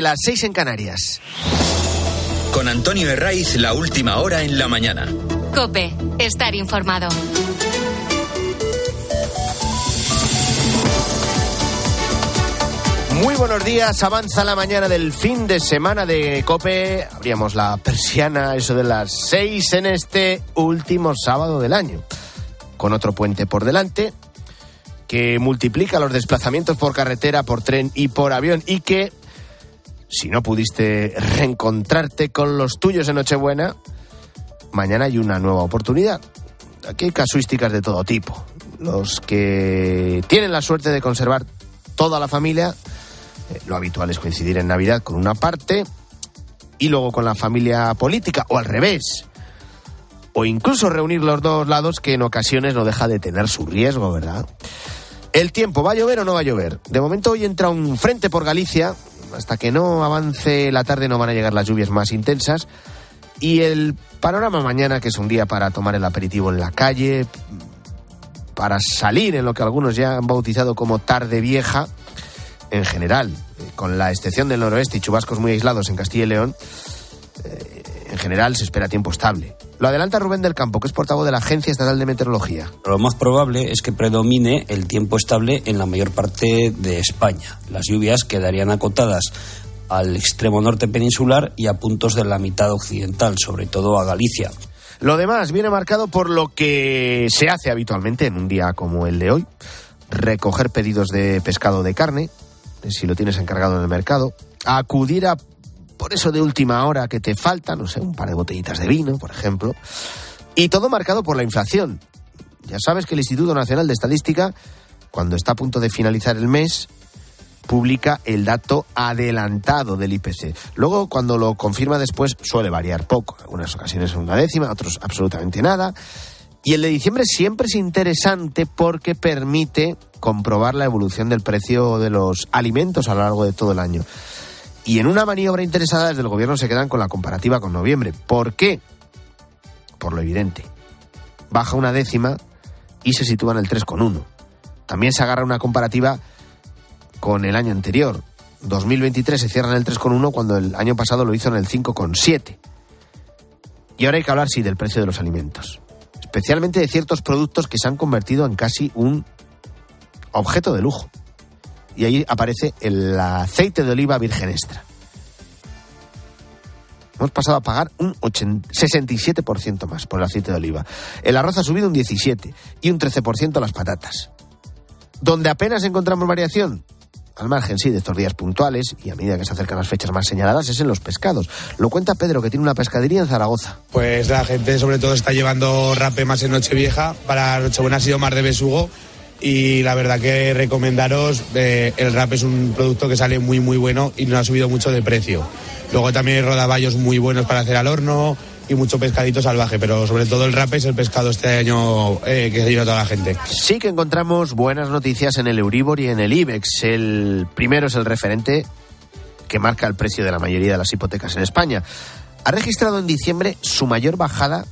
las 6 en Canarias. Con Antonio Herraiz, la última hora en la mañana. Cope, estar informado. Muy buenos días, avanza la mañana del fin de semana de Cope. Abríamos la persiana, eso de las 6 en este último sábado del año. Con otro puente por delante, que multiplica los desplazamientos por carretera, por tren y por avión y que si no pudiste reencontrarte con los tuyos en Nochebuena, mañana hay una nueva oportunidad. Aquí hay casuísticas de todo tipo. Los que tienen la suerte de conservar toda la familia, eh, lo habitual es coincidir en Navidad con una parte y luego con la familia política, o al revés. O incluso reunir los dos lados, que en ocasiones no deja de tener su riesgo, ¿verdad? El tiempo, ¿va a llover o no va a llover? De momento hoy entra un frente por Galicia, hasta que no avance la tarde no van a llegar las lluvias más intensas. Y el panorama mañana, que es un día para tomar el aperitivo en la calle, para salir en lo que algunos ya han bautizado como tarde vieja, en general, con la excepción del noroeste y chubascos muy aislados en Castilla y León, eh, en general se espera tiempo estable. Lo adelanta Rubén del Campo, que es portavoz de la Agencia Estatal de Meteorología. Lo más probable es que predomine el tiempo estable en la mayor parte de España. Las lluvias quedarían acotadas al extremo norte peninsular y a puntos de la mitad occidental, sobre todo a Galicia. Lo demás viene marcado por lo que se hace habitualmente en un día como el de hoy. Recoger pedidos de pescado de carne, si lo tienes encargado en el mercado. Acudir a por eso de última hora que te falta, no sé, un par de botellitas de vino, por ejemplo. Y todo marcado por la inflación. Ya sabes que el Instituto Nacional de Estadística, cuando está a punto de finalizar el mes, publica el dato adelantado del IPC. Luego, cuando lo confirma después, suele variar poco. En algunas ocasiones una décima, otros absolutamente nada. Y el de diciembre siempre es interesante porque permite comprobar la evolución del precio de los alimentos a lo largo de todo el año. Y en una maniobra interesada desde el gobierno se quedan con la comparativa con noviembre. ¿Por qué? Por lo evidente. Baja una décima y se sitúa en el 3,1. También se agarra una comparativa con el año anterior. 2023 se cierra en el 3,1 cuando el año pasado lo hizo en el 5,7. Y ahora hay que hablar, sí, del precio de los alimentos. Especialmente de ciertos productos que se han convertido en casi un objeto de lujo y ahí aparece el aceite de oliva virgen extra. Hemos pasado a pagar un 67% más por el aceite de oliva. El arroz ha subido un 17% y un 13% las patatas. Donde apenas encontramos variación, al margen sí de estos días puntuales y a medida que se acercan las fechas más señaladas, es en los pescados. Lo cuenta Pedro, que tiene una pescadería en Zaragoza. Pues la gente sobre todo está llevando rape más en Nochevieja. Para Nochebuena ha sido más de besugo y la verdad que recomendaros, eh, el rap es un producto que sale muy muy bueno y no ha subido mucho de precio. Luego también hay rodaballos muy buenos para hacer al horno y mucho pescadito salvaje, pero sobre todo el rap es el pescado este año eh, que se lleva toda la gente. Sí que encontramos buenas noticias en el Euribor y en el IBEX. El primero es el referente que marca el precio de la mayoría de las hipotecas en España. Ha registrado en diciembre su mayor bajada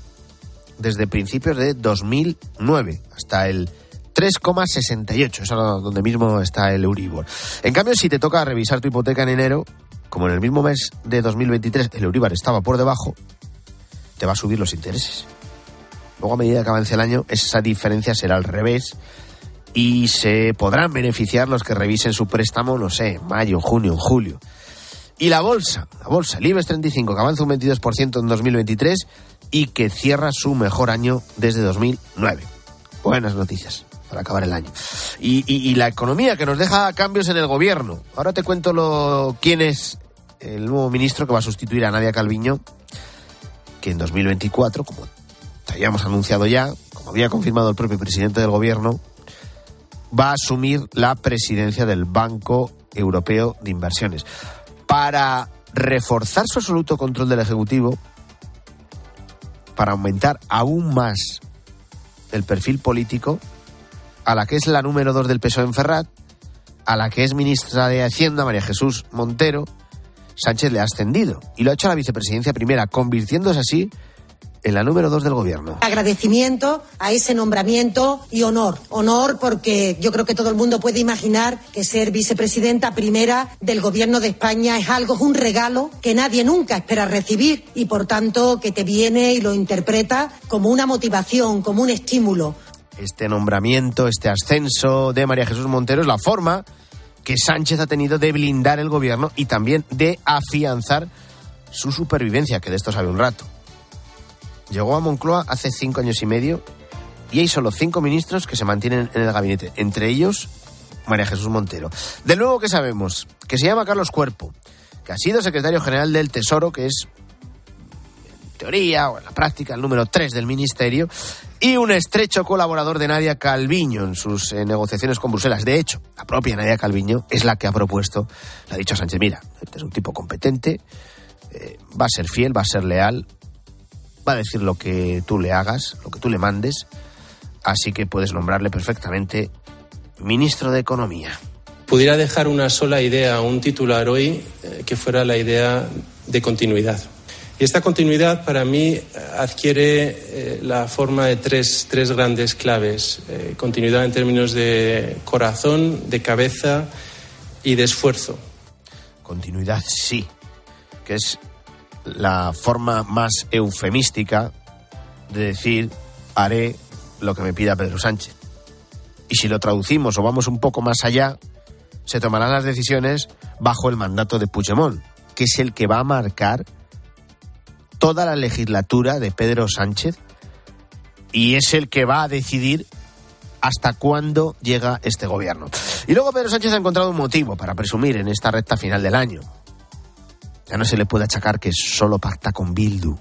desde principios de 2009 hasta el 3,68. Es donde mismo está el Euribor. En cambio, si te toca revisar tu hipoteca en enero, como en el mismo mes de 2023 el Euribor estaba por debajo, te va a subir los intereses. Luego, a medida que avance el año, esa diferencia será al revés y se podrán beneficiar los que revisen su préstamo, no sé, mayo, junio, julio. Y la bolsa, la bolsa, el IBEX 35, que avanza un 22% en 2023 y que cierra su mejor año desde 2009. Buenas noticias para acabar el año. Y, la economía que nos deja cambios en el gobierno. Ahora te cuento lo, quién es el nuevo ministro que va a sustituir a Nadia Calviño, que en 2024, como te habíamos anunciado ya, como había confirmado el propio presidente del gobierno, va a asumir la presidencia del Banco Europeo de Inversiones. Para reforzar su absoluto control del Ejecutivo, para aumentar aún más el perfil político, a la que es la número dos del peso en Ferrat, a la que es ministra de Hacienda, María Jesús Montero, Sánchez le ha ascendido y lo ha hecho a la vicepresidencia primera, convirtiéndose así en la número dos del gobierno. Agradecimiento a ese nombramiento y honor. Honor porque yo creo que todo el mundo puede imaginar que ser vicepresidenta primera del gobierno de España es algo, es un regalo que nadie nunca espera recibir y por tanto que te viene y lo interpreta como una motivación, como un estímulo. Este nombramiento, este ascenso de María Jesús Montero es la forma que Sánchez ha tenido de blindar el gobierno y también de afianzar su supervivencia, que de esto sabe un rato. Llegó a Moncloa hace cinco años y medio y hay solo cinco ministros que se mantienen en el gabinete, entre ellos María Jesús Montero. De nuevo que sabemos, que se llama Carlos Cuerpo, que ha sido secretario general del Tesoro, que es teoría o en la práctica el número tres del ministerio, y un estrecho colaborador de Nadia Calviño en sus eh, negociaciones con Bruselas. De hecho, la propia Nadia Calviño es la que ha propuesto, le ha dicho a Sánchez, mira, este es un tipo competente, eh, va a ser fiel, va a ser leal, va a decir lo que tú le hagas, lo que tú le mandes, así que puedes nombrarle perfectamente ministro de Economía. Pudiera dejar una sola idea, un titular hoy, eh, que fuera la idea de continuidad. Y esta continuidad para mí eh, adquiere eh, la forma de tres, tres grandes claves. Eh, continuidad en términos de corazón, de cabeza y de esfuerzo. Continuidad sí, que es la forma más eufemística de decir haré lo que me pida Pedro Sánchez. Y si lo traducimos o vamos un poco más allá, se tomarán las decisiones bajo el mandato de Puigdemont, que es el que va a marcar toda la legislatura de Pedro Sánchez y es el que va a decidir hasta cuándo llega este gobierno. Y luego Pedro Sánchez ha encontrado un motivo para presumir en esta recta final del año. Ya no se le puede achacar que solo pacta con Bildu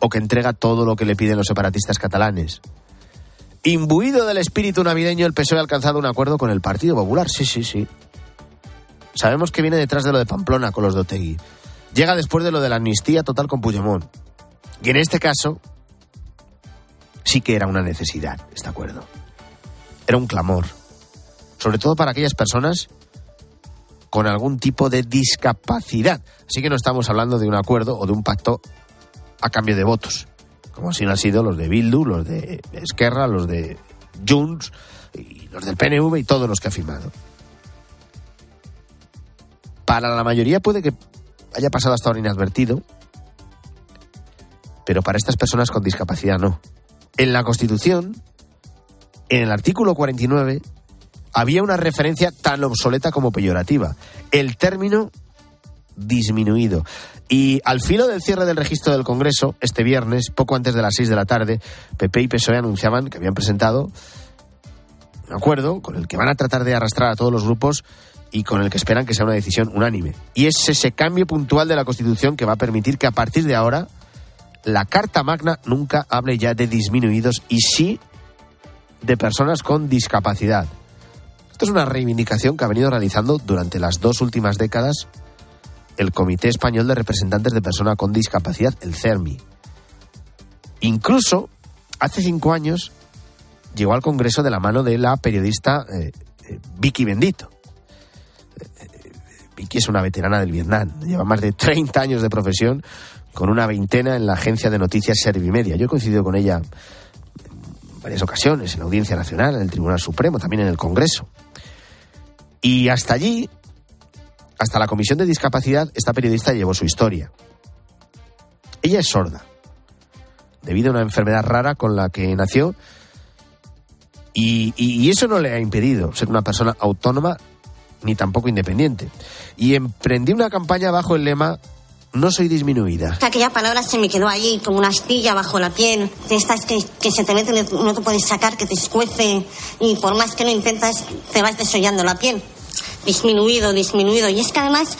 o que entrega todo lo que le piden los separatistas catalanes. Imbuido del espíritu navideño, el PSOE ha alcanzado un acuerdo con el Partido Popular. Sí, sí, sí. Sabemos que viene detrás de lo de Pamplona con los de. Llega después de lo de la amnistía total con Puigdemont. Y en este caso, sí que era una necesidad este acuerdo. Era un clamor. Sobre todo para aquellas personas con algún tipo de discapacidad. Así que no estamos hablando de un acuerdo o de un pacto a cambio de votos, como así han sido los de Bildu, los de Esquerra, los de Junts, y los del PNV y todos los que ha firmado. Para la mayoría puede que haya pasado hasta ahora inadvertido, pero para estas personas con discapacidad no. En la Constitución, en el artículo 49, había una referencia tan obsoleta como peyorativa. El término disminuido. Y al filo del cierre del registro del Congreso, este viernes, poco antes de las 6 de la tarde, PP y PSOE anunciaban que habían presentado un acuerdo con el que van a tratar de arrastrar a todos los grupos y con el que esperan que sea una decisión unánime. Y es ese cambio puntual de la Constitución que va a permitir que a partir de ahora la Carta Magna nunca hable ya de disminuidos y sí de personas con discapacidad. Esto es una reivindicación que ha venido realizando durante las dos últimas décadas el Comité Español de Representantes de Personas con Discapacidad, el CERMI. Incluso, hace cinco años, llegó al Congreso de la mano de la periodista eh, eh, Vicky Bendito. Vicky es una veterana del Vietnam, lleva más de 30 años de profesión, con una veintena en la agencia de noticias Servimedia. Yo he coincidido con ella en varias ocasiones, en la Audiencia Nacional, en el Tribunal Supremo, también en el Congreso. Y hasta allí, hasta la Comisión de Discapacidad, esta periodista llevó su historia. Ella es sorda, debido a una enfermedad rara con la que nació, y, y, eso no le ha impedido ser una persona autónoma ni tampoco independiente. Y emprendí una campaña bajo el lema no soy disminuida. Aquella palabra se me quedó ahí como una astilla bajo la piel, de estas que, que se te meten, no te puedes sacar, que te escuece y por más que lo intentas te vas desollando la piel. Disminuido, disminuido. Y es que además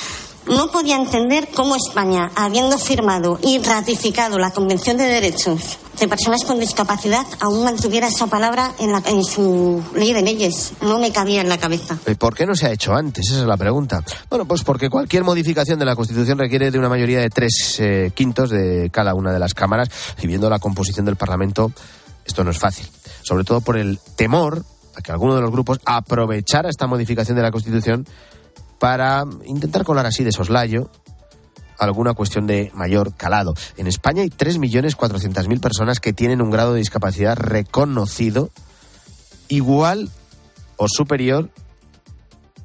no podía entender cómo España, habiendo firmado y ratificado la Convención de Derechos de Personas con Discapacidad, aún mantuviera esa palabra en, la, en su ley de leyes. No me cabía en la cabeza. ¿Por qué no se ha hecho antes? Esa es la pregunta. Bueno, pues porque cualquier modificación de la Constitución requiere de una mayoría de tres eh, quintos de cada una de las cámaras y viendo la composición del Parlamento, esto no es fácil. Sobre todo por el temor a que alguno de los grupos aprovechara esta modificación de la Constitución para intentar colar así de soslayo alguna cuestión de mayor calado. En España hay 3.400.000 personas que tienen un grado de discapacidad reconocido igual o superior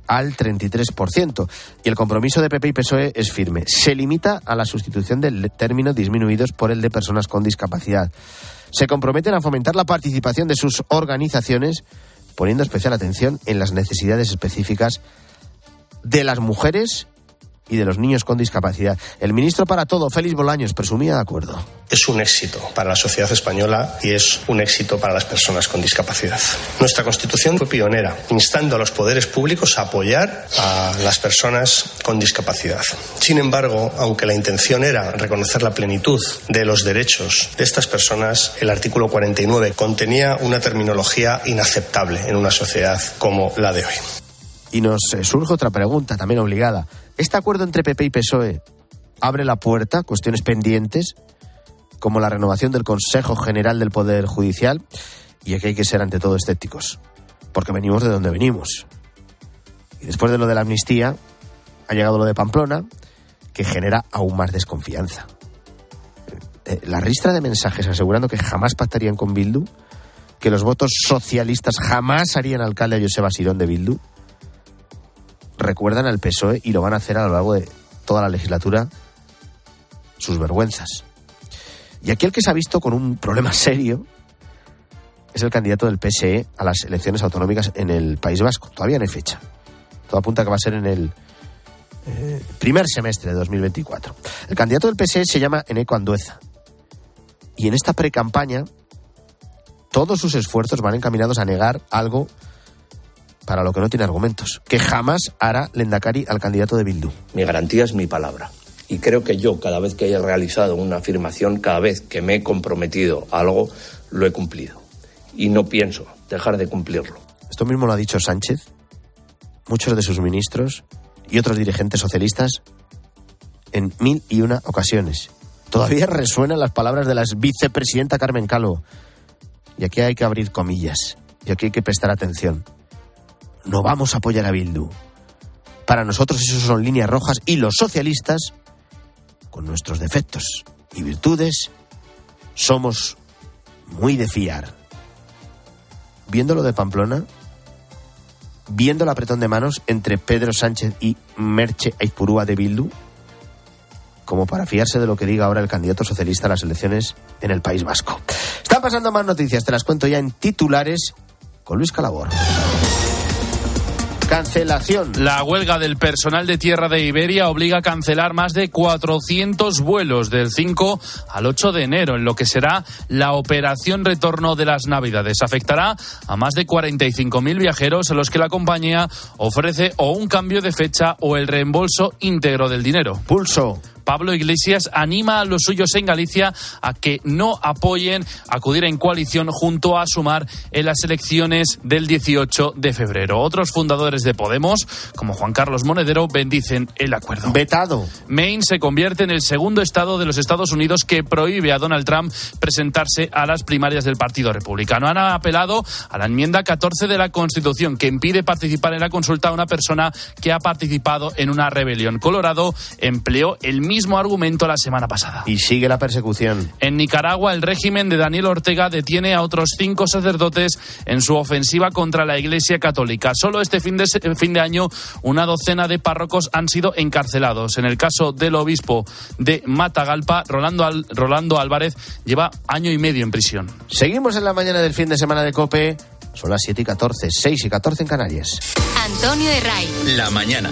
al 33%. Y el compromiso de PP y PSOE es firme. Se limita a la sustitución del término disminuidos por el de personas con discapacidad. Se comprometen a fomentar la participación de sus organizaciones, poniendo especial atención en las necesidades específicas de las mujeres y de los niños con discapacidad. El ministro para todo, Félix Bolaños, presumía de acuerdo. Es un éxito para la sociedad española y es un éxito para las personas con discapacidad. Nuestra Constitución fue pionera, instando a los poderes públicos a apoyar a las personas con discapacidad. Sin embargo, aunque la intención era reconocer la plenitud de los derechos de estas personas, el artículo 49 contenía una terminología inaceptable en una sociedad como la de hoy. Y nos eh, surge otra pregunta, también obligada. ¿Este acuerdo entre PP y PSOE abre la puerta a cuestiones pendientes como la renovación del Consejo General del Poder Judicial? Y aquí hay que ser ante todo escépticos, porque venimos de donde venimos. Y después de lo de la amnistía, ha llegado lo de Pamplona, que genera aún más desconfianza. Eh, la ristra de mensajes asegurando que jamás pactarían con Bildu, que los votos socialistas jamás harían alcalde a Joseba Sirón de Bildu, recuerdan al PSOE y lo van a hacer a lo largo de toda la legislatura sus vergüenzas. Y aquí el que se ha visto con un problema serio es el candidato del PSE a las elecciones autonómicas en el País Vasco. Todavía no hay fecha. Todo apunta que va a ser en el eh, primer semestre de 2024. El candidato del PSE se llama Eneco Andueza. Y en esta pre-campaña, todos sus esfuerzos van encaminados a negar algo para lo que no tiene argumentos, que jamás hará Lendakari al candidato de Bildu. Mi garantía es mi palabra. Y creo que yo, cada vez que haya realizado una afirmación, cada vez que me he comprometido a algo, lo he cumplido. Y no pienso dejar de cumplirlo. Esto mismo lo ha dicho Sánchez, muchos de sus ministros y otros dirigentes socialistas en mil y una ocasiones. Todavía resuenan las palabras de la vicepresidenta Carmen Calvo. Y aquí hay que abrir comillas. Y aquí hay que prestar atención no vamos a apoyar a Bildu. Para nosotros esos son líneas rojas y los socialistas, con nuestros defectos y virtudes, somos muy de fiar. Viendo lo de Pamplona, viendo el apretón de manos entre Pedro Sánchez y Merche Aizpurúa de Bildu, como para fiarse de lo que diga ahora el candidato socialista a las elecciones en el País Vasco. Están pasando más noticias, te las cuento ya en titulares con Luis Calabor. Cancelación. La huelga del personal de tierra de Iberia obliga a cancelar más de 400 vuelos del 5 al 8 de enero, en lo que será la operación retorno de las Navidades. Afectará a más de 45.000 viajeros a los que la compañía ofrece o un cambio de fecha o el reembolso íntegro del dinero. Pulso. Pablo Iglesias anima a los suyos en Galicia a que no apoyen acudir en coalición junto a Sumar en las elecciones del 18 de febrero. Otros fundadores de Podemos, como Juan Carlos Monedero, bendicen el acuerdo. Vetado. Maine se convierte en el segundo estado de los Estados Unidos que prohíbe a Donald Trump presentarse a las primarias del Partido Republicano. Han apelado a la enmienda 14 de la Constitución que impide participar en la consulta a una persona que ha participado en una rebelión. Colorado empleó el mismo argumento la semana pasada. Y sigue la persecución. En Nicaragua, el régimen de Daniel Ortega detiene a otros cinco sacerdotes en su ofensiva contra la Iglesia Católica. Solo este fin de, fin de año, una docena de párrocos han sido encarcelados. En el caso del obispo de Matagalpa, Rolando, Rolando Álvarez lleva año y medio en prisión. Seguimos en la mañana del fin de semana de COPE. Son las 7 y 14, 6 y 14 en Canarias. Antonio de Ray. La mañana.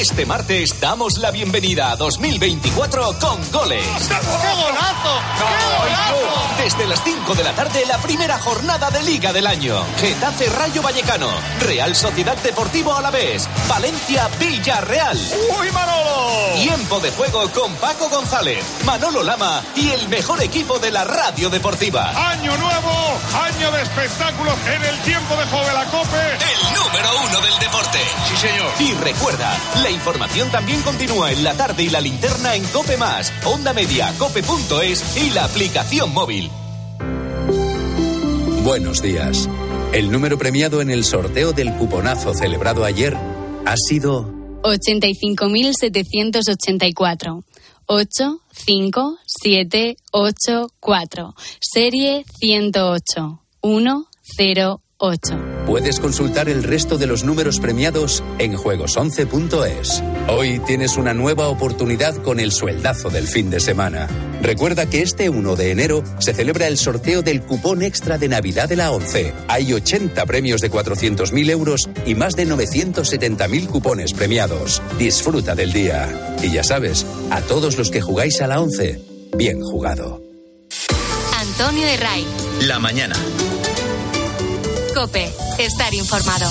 Este martes damos la bienvenida a 2024 con goles. ¡Qué golazo! ¡Qué golazo! Desde las 5 de la tarde, la primera jornada de Liga del año. Getafe Rayo Vallecano, Real Sociedad Deportivo Alavés, Valencia Villarreal. ¡Uy, Manolo! Tiempo de juego con Paco González, Manolo Lama y el mejor equipo de la radio deportiva. Año nuevo, año de espectáculos en el tiempo de juego de la COPE. El número uno del deporte. Sí, señor. Y recuerda, la información también continúa en la tarde y la linterna en Cope Más, Onda Media, Cope.es y la aplicación móvil. Buenos días. El número premiado en el sorteo del cuponazo celebrado ayer ha sido 85.784. 8, 5, 7, 8, 4. Serie 108. 1, 0, 8. Puedes consultar el resto de los números premiados en juegos11.es. Hoy tienes una nueva oportunidad con el sueldazo del fin de semana. Recuerda que este 1 de enero se celebra el sorteo del cupón extra de Navidad de la 11. Hay 80 premios de 400.000 euros y más de 970.000 cupones premiados. Disfruta del día. Y ya sabes, a todos los que jugáis a la 11, bien jugado. Antonio de Ray. La mañana. Cope. Estar informado.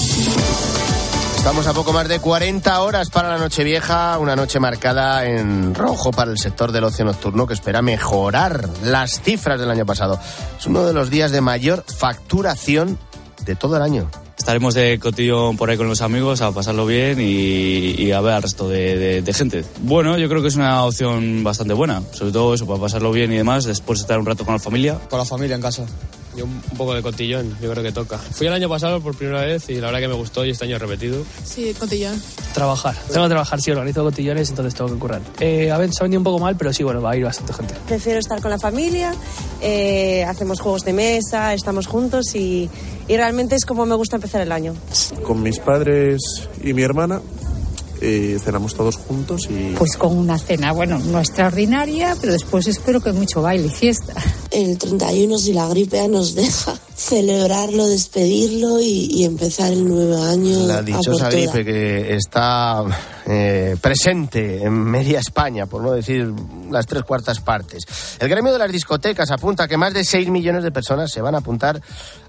Estamos a poco más de 40 horas para la Nochevieja, una noche marcada en rojo para el sector del ocio nocturno que espera mejorar las cifras del año pasado. Es uno de los días de mayor facturación de todo el año. Estaremos de cotillón por ahí con los amigos a pasarlo bien y, y a ver al resto de, de- de gente. Bueno, yo creo que es una opción bastante buena, sobre todo eso, para pasarlo bien y demás, después de estar un rato con la familia. Con la familia en casa. Y un, poco de cotillón, yo creo que toca. Fui el año pasado por primera vez y la verdad que me gustó y este año he repetido. Sí, cotillón. Trabajar. Tengo que trabajar, sí, organizo cotillones, entonces tengo que currar. Eh, a ver, se ha vendido un poco mal, pero sí, bueno, va a ir bastante gente. Prefiero estar con la familia, eh, hacemos juegos de mesa, estamos juntos y, y realmente es como me gusta empezar el año. Con mis padres y mi hermana eh, cenamos todos juntos y... Pues con una cena, bueno, no extraordinaria, pero después espero que mucho baile y fiesta. El 31, si la gripe nos deja, celebrarlo, despedirlo y, y empezar el nuevo año. La dichosa gripe que está eh, presente en media España, por no decir las tres cuartas partes. El gremio de las discotecas apunta que más de 6 millones de personas se van a apuntar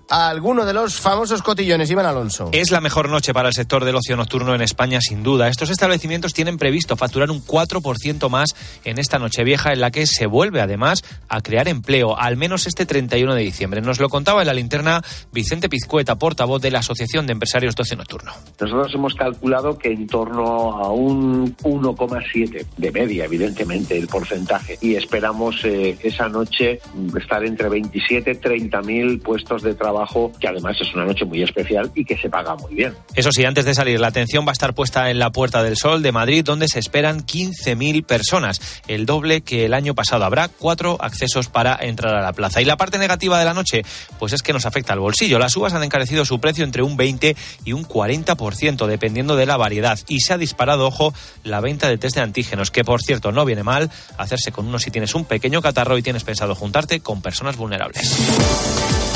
a alguno de los famosos cotillones. Iván Alonso. Es la mejor noche para el sector del ocio nocturno en España, sin duda. Estos establecimientos tienen previsto facturar un 4% más en esta noche vieja, en la que se vuelve además a crear empleo, al menos este 31 de diciembre. Nos lo contaba en la linterna Vicente Pizcueta, portavoz de la Asociación de Empresarios de Ocio Nocturno. Nosotros hemos calculado que en torno a un 1,7 de media, evidentemente, el porcentaje. Y esperamos eh, esa noche estar entre 27 y 30 mil puestos de trabajo, que además es una noche muy especial y que se paga muy bien. Eso sí, antes de salir, la atención va a estar puesta en la Puerta del Sol de Madrid, donde se esperan 15.000 personas, el doble que el año pasado. Habrá cuatro accesos para entrar a la plaza. Y la parte negativa de la noche, pues es que nos afecta al bolsillo. Las uvas han encarecido su precio entre un 20 y un 40%, dependiendo de la variedad. Y se ha disparado, ojo, la venta de test de antígenos, que por cierto no viene mal hacerse con uno si tienes un pequeño catarro y tienes pensado juntarte con personas vulnerables.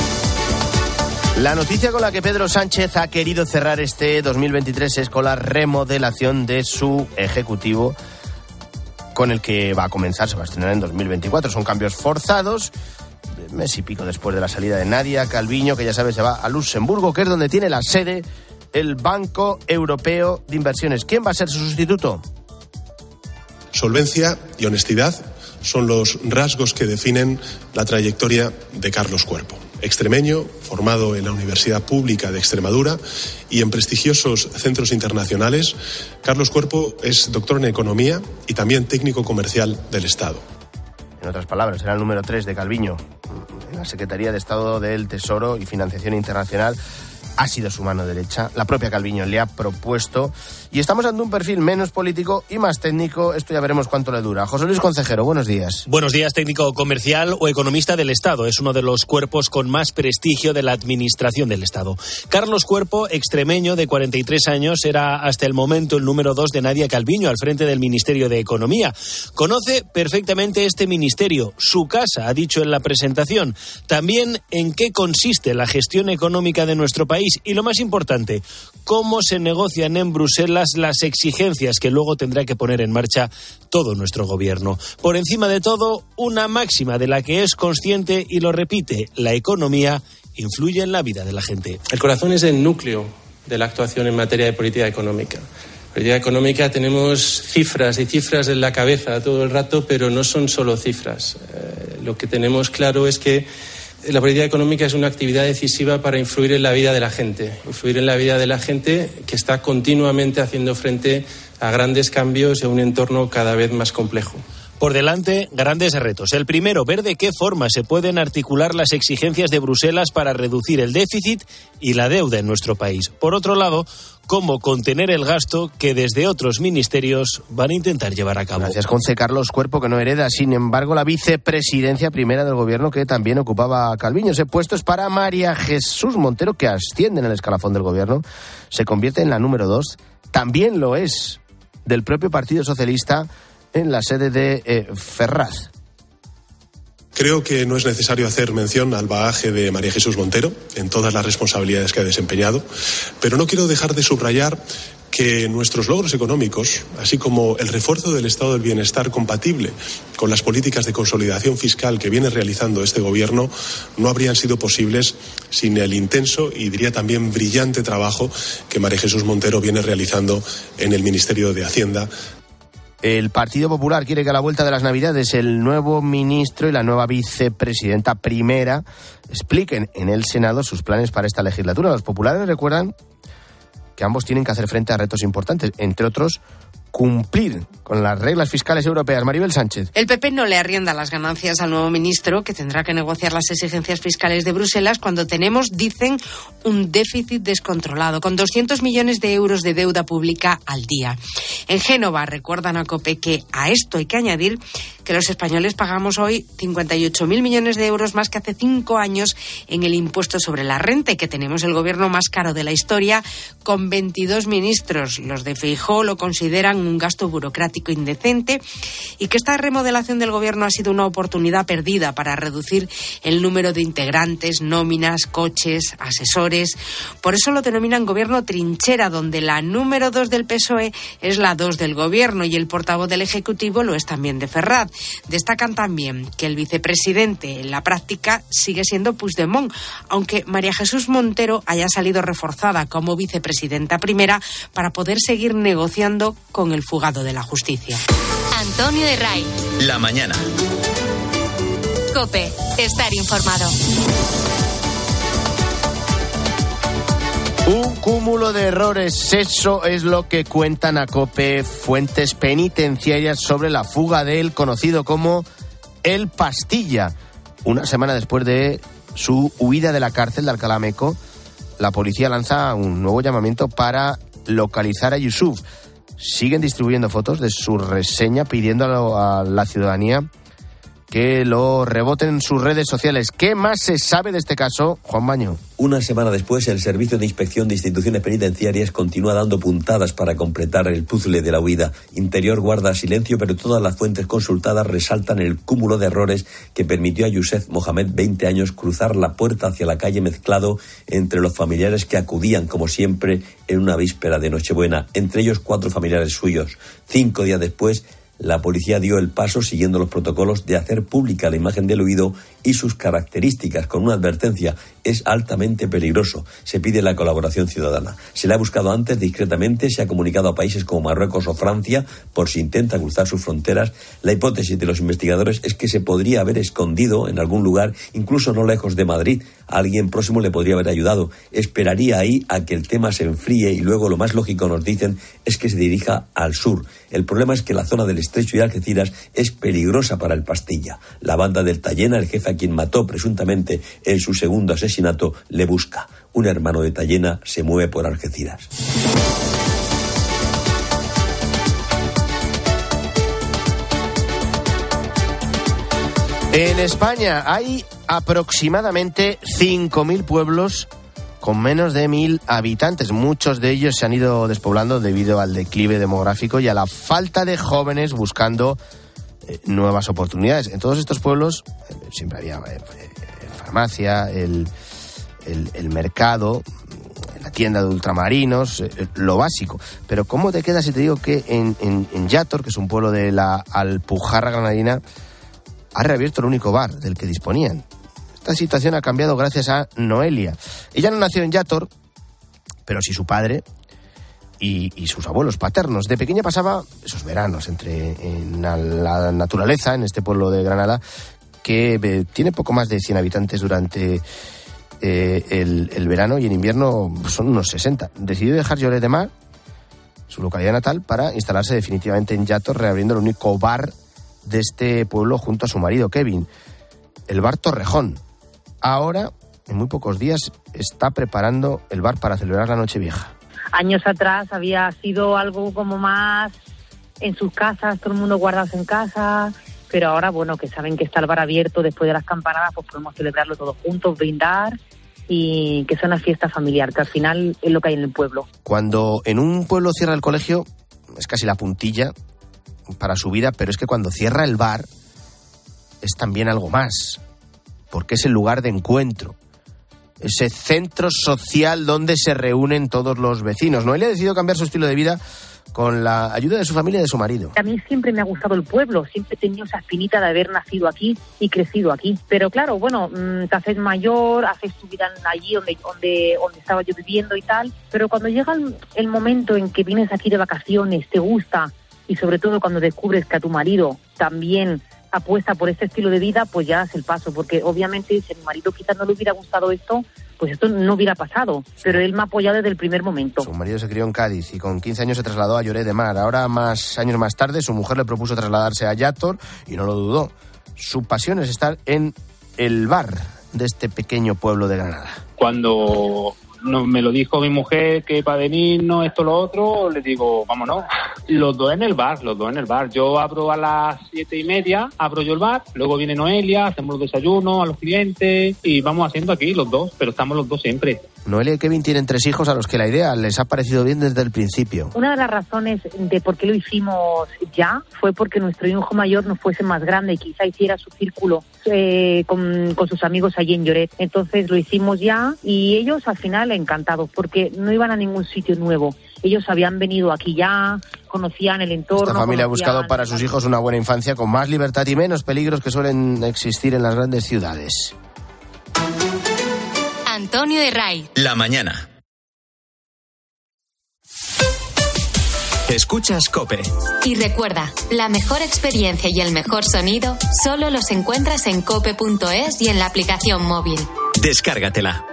La noticia con la que Pedro Sánchez ha querido cerrar este 2023 es con la remodelación de su ejecutivo con el que va a comenzar, se va a estrenar en 2024. Son cambios forzados, mes y pico después de la salida de Nadia Calviño, que ya sabes se va a Luxemburgo, que es donde tiene la sede el Banco Europeo de Inversiones. ¿Quién va a ser su sustituto? Solvencia y honestidad son los rasgos que definen la trayectoria de Carlos Cuerpo. Extremeño, formado en la Universidad Pública de Extremadura y en prestigiosos centros internacionales, Carlos Cuerpo es doctor en Economía y también técnico comercial del Estado. En otras palabras, era el número 3 de Calviño en la Secretaría de Estado del Tesoro y Financiación Internacional. Ha sido su mano derecha. La propia Calviño le ha propuesto. Y estamos ante un perfil menos político y más técnico. Esto ya veremos cuánto le dura. José Luis Concejero, buenos días. Buenos días, técnico comercial o economista del Estado. Es uno de los cuerpos con más prestigio de la Administración del Estado. Carlos Cuerpo, extremeño de 43 años, era hasta el momento el número dos de Nadia Calviño al frente del Ministerio de Economía. Conoce perfectamente este ministerio, su casa, ha dicho en la presentación. También en qué consiste la gestión económica de nuestro país y, lo más importante, cómo se negocian en Bruselas las exigencias que luego tendrá que poner en marcha todo nuestro gobierno. Por encima de todo, una máxima de la que es consciente y lo repite, la economía influye en la vida de la gente. El corazón es el núcleo de la actuación en materia de política económica. Política económica tenemos cifras y cifras en la cabeza todo el rato, pero no son solo cifras. Eh, lo que tenemos claro es que la política económica es una actividad decisiva para influir en la vida de la gente, influir en la vida de la gente que está continuamente haciendo frente a grandes cambios a un entorno cada vez más complejo. Por delante, grandes retos. El primero, ver de qué forma se pueden articular las exigencias de Bruselas para reducir el déficit y la deuda en nuestro país. Por otro lado, cómo contener el gasto que desde otros ministerios van a intentar llevar a cabo. Gracias, Conce Carlos Cuerpo, que no hereda, sin embargo, la vicepresidencia primera del gobierno que también ocupaba Calviño. Ese puesto es para María Jesús Montero, que asciende en el escalafón del gobierno, se convierte en la número dos. También lo es del propio Partido Socialista en la sede de eh, Ferraz. Creo que no es necesario hacer mención al bagaje de María Jesús Montero en todas las responsabilidades que ha desempeñado, pero no quiero dejar de subrayar que nuestros logros económicos, así como el refuerzo del estado del bienestar compatible con las políticas de consolidación fiscal que viene realizando este Gobierno, no habrían sido posibles sin el intenso y diría también brillante trabajo que María Jesús Montero viene realizando en el Ministerio de Hacienda el Partido Popular quiere que a la vuelta de las Navidades el nuevo ministro y la nueva vicepresidenta primera expliquen en el Senado sus planes para esta legislatura. Los populares recuerdan que ambos tienen que hacer frente a retos importantes, entre otros cumplir con las reglas fiscales europeas. Maribel Sánchez. El PP no le arrienda las ganancias al nuevo ministro, que tendrá que negociar las exigencias fiscales de Bruselas cuando tenemos, dicen, un déficit descontrolado, con 200 millones de euros de deuda pública al día. En Génova recuerdan a COPE que a esto hay que añadir que los españoles pagamos hoy 58.000 millones de euros más que hace cinco años en el impuesto sobre la renta y que tenemos el gobierno más caro de la historia con 22 ministros. Los de Feijó lo consideran un gasto burocrático indecente y que esta remodelación del gobierno ha sido una oportunidad perdida para reducir el número de integrantes, nóminas, coches, asesores. Por eso lo denominan gobierno trinchera, donde la número dos del PSOE es la dos del gobierno y el portavoz del Ejecutivo lo es también de Ferrat. Destacan también que el vicepresidente en la práctica sigue siendo Puigdemont, aunque María Jesús Montero haya salido reforzada como vicepresidenta primera para poder seguir negociando con el fugado de la justicia. Antonio de Ray. La mañana. Cope, estar informado. Un cúmulo de errores, eso es lo que cuentan a COPE fuentes penitenciarias sobre la fuga del conocido como El Pastilla. Una semana después de su huida de la cárcel de Alcalá Meco, la policía lanza un nuevo llamamiento para localizar a Yusuf. Siguen distribuyendo fotos de su reseña pidiendo a la ciudadanía que lo reboten en sus redes sociales. ¿Qué más se sabe de este caso, Juan Baño? Una semana después, el Servicio de Inspección de Instituciones Penitenciarias continúa dando puntadas para completar el puzzle de la huida. Interior guarda silencio, pero todas las fuentes consultadas resaltan el cúmulo de errores que permitió a Youssef Mohamed, 20 años, cruzar la puerta hacia la calle mezclado entre los familiares que acudían, como siempre, en una víspera de Nochebuena, entre ellos cuatro familiares suyos. Cinco días después, la policía dio el paso, siguiendo los protocolos, de hacer pública la imagen del huido y sus características, con una advertencia. Es altamente peligroso. Se pide la colaboración ciudadana. Se le ha buscado antes discretamente, se ha comunicado a países como Marruecos o Francia por si intenta cruzar sus fronteras. La hipótesis de los investigadores es que se podría haber escondido en algún lugar, incluso no lejos de Madrid. Alguien próximo le podría haber ayudado. Esperaría ahí a que el tema se enfríe y luego lo más lógico nos dicen es que se dirija al sur. El problema es que la zona del estrecho y Algeciras es peligrosa para el pastilla. La banda del Tallena, el jefe a quien mató presuntamente en su segundo asesinato, le busca. Un hermano de Tallena se mueve por Algeciras. En España hay aproximadamente 5.000 pueblos con menos de 1.000 habitantes. Muchos de ellos se han ido despoblando debido al declive demográfico y a la falta de jóvenes buscando eh, nuevas oportunidades. En todos estos pueblos eh, siempre había eh, farmacia, el, el, mercado, la tienda de ultramarinos, lo básico. Pero ¿cómo te queda si te digo que en, en, en Yator, que es un pueblo de la Alpujarra granadina, ha reabierto el único bar del que disponían. Esta situación ha cambiado gracias a Noelia. Ella no nació en Yator, pero sí su padre y, sus abuelos paternos. De pequeña pasaba esos veranos entre en la naturaleza, en este pueblo de Granada, que eh, tiene poco más de 100 habitantes durante eh, el, verano y en invierno son unos 60. Decidió dejar Lloret de Mar, su localidad natal, para instalarse definitivamente en Yator, reabriendo el único bar de este pueblo junto a su marido Kevin, el bar Torrejón. Ahora, en muy pocos días, está preparando el bar para celebrar la Nochevieja. Años atrás había sido algo como más en sus casas, todo el mundo guardados en casa, pero ahora, bueno, que saben que está el bar abierto después de las campanadas, pues podemos celebrarlo todos juntos, brindar y que sea una fiesta familiar, que al final es lo que hay en el pueblo. Cuando en un pueblo cierra el colegio, es casi la puntilla para su vida, pero es que cuando cierra el bar es también algo más, porque es el lugar de encuentro, ese centro social donde se reúnen todos los vecinos. Noelia ha decidido cambiar su estilo de vida con la ayuda de su familia y de su marido. A mí siempre me ha gustado el pueblo, siempre he tenido esa espinita de haber nacido aquí y crecido aquí. Pero claro, bueno, mm, te haces mayor, haces tu vida allí donde, donde, donde estaba yo viviendo y tal. Pero cuando llega el, el momento en que vienes aquí de vacaciones, te gusta y sobre todo cuando descubres que a tu marido también apuesta por este estilo de vida, pues ya das el paso, porque obviamente si a mi marido quizás no le hubiera gustado esto, pues esto no hubiera pasado, pero él me ha apoyado desde el primer momento. Su marido se crió en Cádiz y con 15 años se trasladó a Lloret de Mar. Ahora, más años más tarde, su mujer le propuso trasladarse a Yator y no lo dudó. Su pasión es estar en el bar de este pequeño pueblo de Granada. Cuando no, me lo dijo mi mujer que para venirnos esto lo otro, le digo, vámonos. Los dos en el bar, los dos en el bar. Yo abro a las siete y media, abro yo el bar, luego viene Noelia, hacemos los desayunos a los clientes y vamos haciendo aquí los dos, pero estamos los dos siempre. Noelia y Kevin tienen tres hijos a los que la idea les ha parecido bien desde el principio. Una de las razones de por qué lo hicimos ya fue porque nuestro hijo mayor no fuese más grande y quizá hiciera su círculo eh, con, con, sus amigos allí en Lloret. Entonces lo hicimos ya y ellos al final encantados porque no iban a ningún sitio nuevo. Ellos habían venido aquí ya, conocían el entorno. Esta familia ha buscado para sus hijos una buena infancia con más libertad y menos peligros que suelen existir en las grandes ciudades. Antonio de Ray. La mañana. Escuchas Cope. Y recuerda, la mejor experiencia y el mejor sonido solo los encuentras en cope.es y en la aplicación móvil. Descárgatela.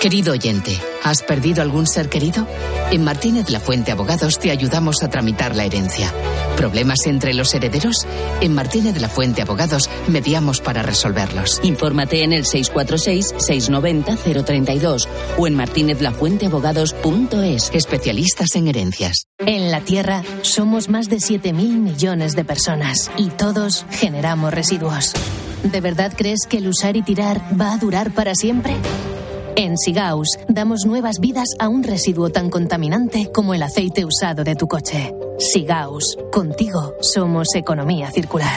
Querido oyente, ¿has perdido algún ser querido? En Martínez La Fuente Abogados te ayudamos a tramitar la herencia. ¿Problemas entre los herederos? En Martínez La Fuente Abogados mediamos para resolverlos. Infórmate en el 646-690-032 o en martinezlafuenteabogados.es. Especialistas en herencias. En la Tierra somos más de 7.000 millones de personas y todos generamos residuos. ¿De verdad crees que el usar y tirar va a durar para siempre? En Sigaus damos nuevas vidas a un residuo tan contaminante como el aceite usado de tu coche. Sigaus, contigo somos economía circular.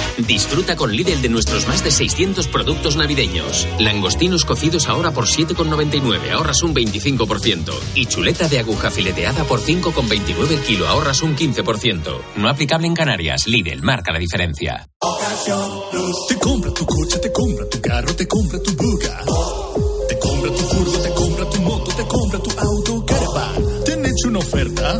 Disfruta con Lidl de nuestros más de 600 productos navideños. Langostinos cocidos ahora por 7,99, ahorras un 25%. Y chuleta de aguja fileteada por 5,29 el kilo, ahorras un 15%. No aplicable en Canarias. Lidl marca la diferencia. Te compra tu coche, te compra tu carro, te compra tu buga. Te compra tu furgo, te compra tu moto, te compra tu auto. ¿Te han hecho una oferta?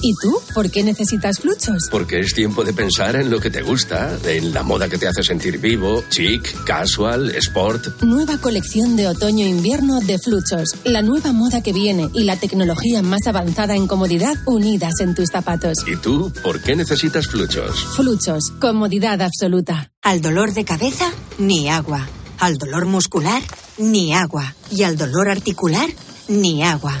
¿Y tú? ¿Por qué necesitas fluchos? Porque es tiempo de pensar en lo que te gusta, en la moda que te hace sentir vivo, chic, casual, sport. Nueva colección de otoño-invierno de Fluchos. La nueva moda que viene y la tecnología más avanzada en comodidad unidas en tus zapatos. ¿Y tú por qué necesitas fluchos? Fluchos. Comodidad absoluta. Al dolor de cabeza, ni agua. Al dolor muscular, ni agua. Y al dolor articular, ni agua.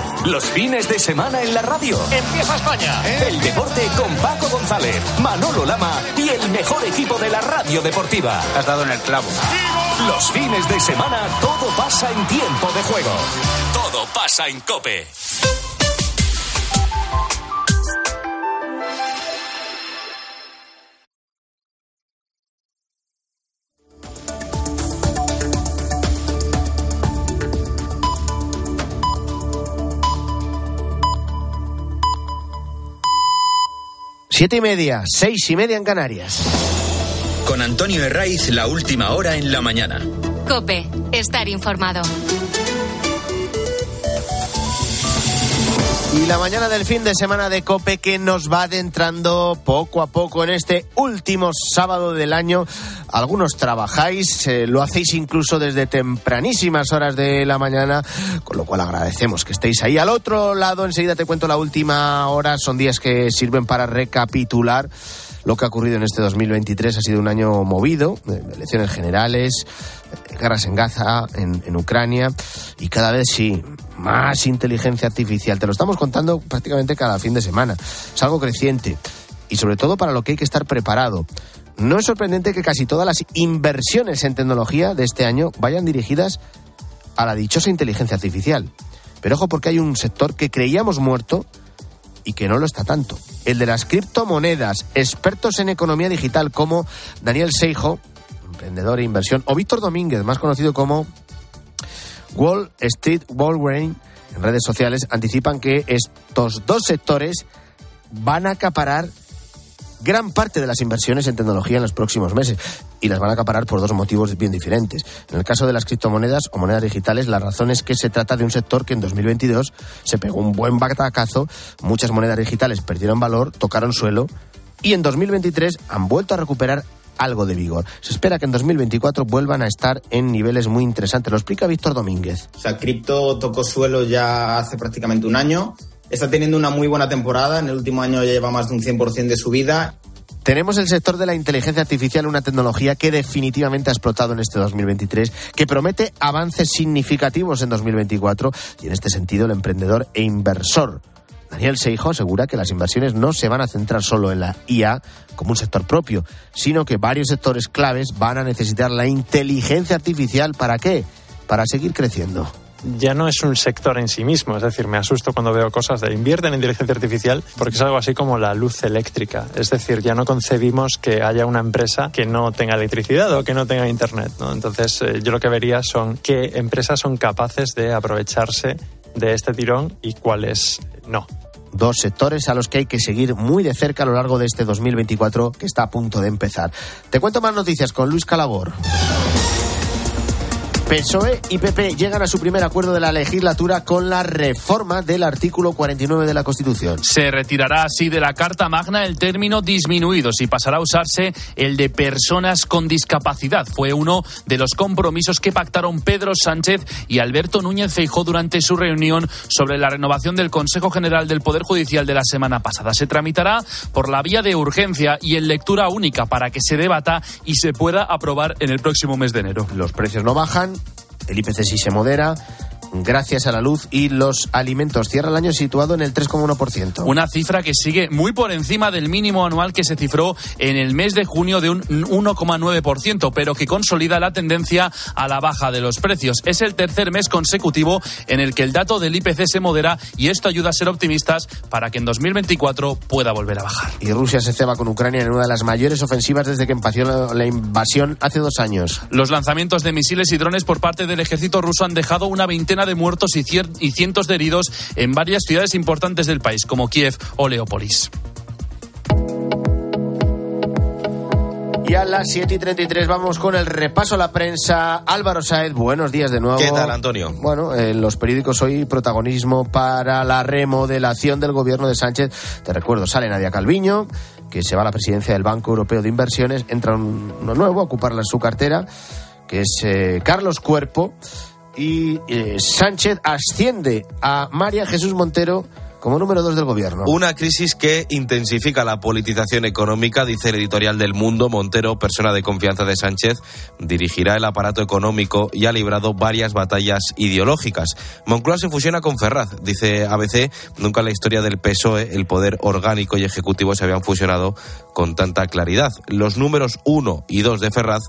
Los fines de semana en la radio. Empieza España. El deporte con Paco González. González, Manolo Lama y el mejor equipo de la radio deportiva. Has dado en el clavo. Los fines de semana todo pasa en tiempo de juego. Todo pasa en Cope. Siete y media, seis y media en Canarias. Con Antonio Herraiz, la última hora en la mañana. Cope, estar informado. Y la mañana del fin de semana de Cope que nos va adentrando poco a poco en este último sábado del año. Algunos trabajáis, eh, lo hacéis incluso desde tempranísimas horas de la mañana, con lo cual agradecemos que estéis ahí. Al otro lado, enseguida te cuento la última hora, son días que sirven para recapitular lo que ha ocurrido en este 2023 ha sido un año movido, eh, elecciones generales, guerras en Gaza, en, Ucrania, y cada vez sí, más inteligencia artificial. Te lo estamos contando prácticamente cada fin de semana. Es algo creciente, y sobre todo para lo que hay que estar preparado. No es sorprendente que casi todas las inversiones en tecnología de este año vayan dirigidas a la dichosa inteligencia artificial. Pero ojo porque hay un sector que creíamos muerto y que no lo está tanto. El de las criptomonedas, expertos en economía digital como Daniel Seijo, emprendedor e inversión, o Víctor Domínguez, más conocido como Wall Street Walgreen, en redes sociales, anticipan que estos dos sectores van a acaparar gran parte de las inversiones en tecnología en los próximos meses y las van a acaparar por dos motivos bien diferentes. En el caso de las criptomonedas o monedas digitales, la razón es que se trata de un sector que en 2022 se pegó un buen batacazo, muchas monedas digitales perdieron valor, tocaron suelo y en 2023 han vuelto a recuperar algo de vigor. Se espera que en 2024 vuelvan a estar en niveles muy interesantes. Lo explica Víctor Domínguez. O sea, cripto tocó suelo ya hace prácticamente un año está teniendo una muy buena temporada. En el último año ya lleva más de un 100% de subida. Tenemos el sector de la inteligencia artificial, una tecnología que definitivamente ha explotado en este 2023, que promete avances significativos en 2024 y en este sentido el emprendedor e inversor Daniel Seijo asegura que las inversiones no se van a centrar solo en la IA como un sector propio, sino que varios sectores claves van a necesitar la inteligencia artificial para qué? Para seguir creciendo ya no es un sector en sí mismo. Es decir, me asusto cuando veo cosas de invierte en inteligencia artificial porque es algo así como la luz eléctrica. Es decir, ya no concebimos que haya una empresa que no tenga electricidad o que no tenga internet. Entonces, eh, yo lo que vería son qué empresas son capaces de aprovecharse de este tirón y cuáles no dos sectores a los que hay que seguir muy de cerca a lo largo de este 2024 que está a punto de empezar. Te cuento más noticias con Luis Calabor. PSOE y PP llegan a su primer acuerdo de la legislatura con la reforma del artículo 49 de la Constitución. Se retirará así de la Carta Magna el término disminuidos y pasará a usarse el de personas con discapacidad. Fue uno de los compromisos que pactaron Pedro Sánchez y Alberto Núñez Feijó durante su reunión sobre la renovación del Consejo General del Poder Judicial de la semana pasada. Se tramitará por la vía de urgencia y en lectura única para que se debata y se pueda aprobar en el próximo mes de enero. Los precios no bajan el IPC sí se modera, gracias a la luz y los alimentos. Cierra el año situado en el 3,1%. Una cifra que sigue muy por encima del mínimo anual que se cifró en el mes de junio de un 1,9%, pero que consolida la tendencia a la baja de los precios. Es el tercer mes consecutivo en el que el dato del IPC se modera y esto ayuda a ser optimistas para que en 2024 pueda volver a bajar. Y Rusia se ceba con Ucrania en una de las mayores ofensivas desde que empezó la invasión hace dos años. Los lanzamientos de misiles y drones por parte del ejército ruso han dejado una veintena de muertos y, y cientos de heridos en varias ciudades importantes del país, como Kiev o Leópolis. Y a las 7 y 33 vamos con el repaso a la prensa. Álvaro Saez, buenos días de nuevo. ¿Qué tal, Antonio? Bueno, en los periódicos hoy protagonismo para la remodelación del gobierno de Sánchez. Te recuerdo, sale Nadia Calviño, que se va a la presidencia del Banco Europeo de Inversiones. Entra uno nuevo a ocuparla en su cartera, que es eh, Carlos Cuerpo y eh, Sánchez asciende a María Jesús Montero como número dos del gobierno. Una crisis que intensifica la politización económica, dice el editorial del Mundo. Montero, persona de confianza de Sánchez, dirigirá el aparato económico y ha librado varias batallas ideológicas. Moncloa se fusiona con Ferraz, dice ABC. Nunca en la historia del PSOE el poder orgánico y ejecutivo se habían fusionado con tanta claridad. Los números uno y dos de Ferraz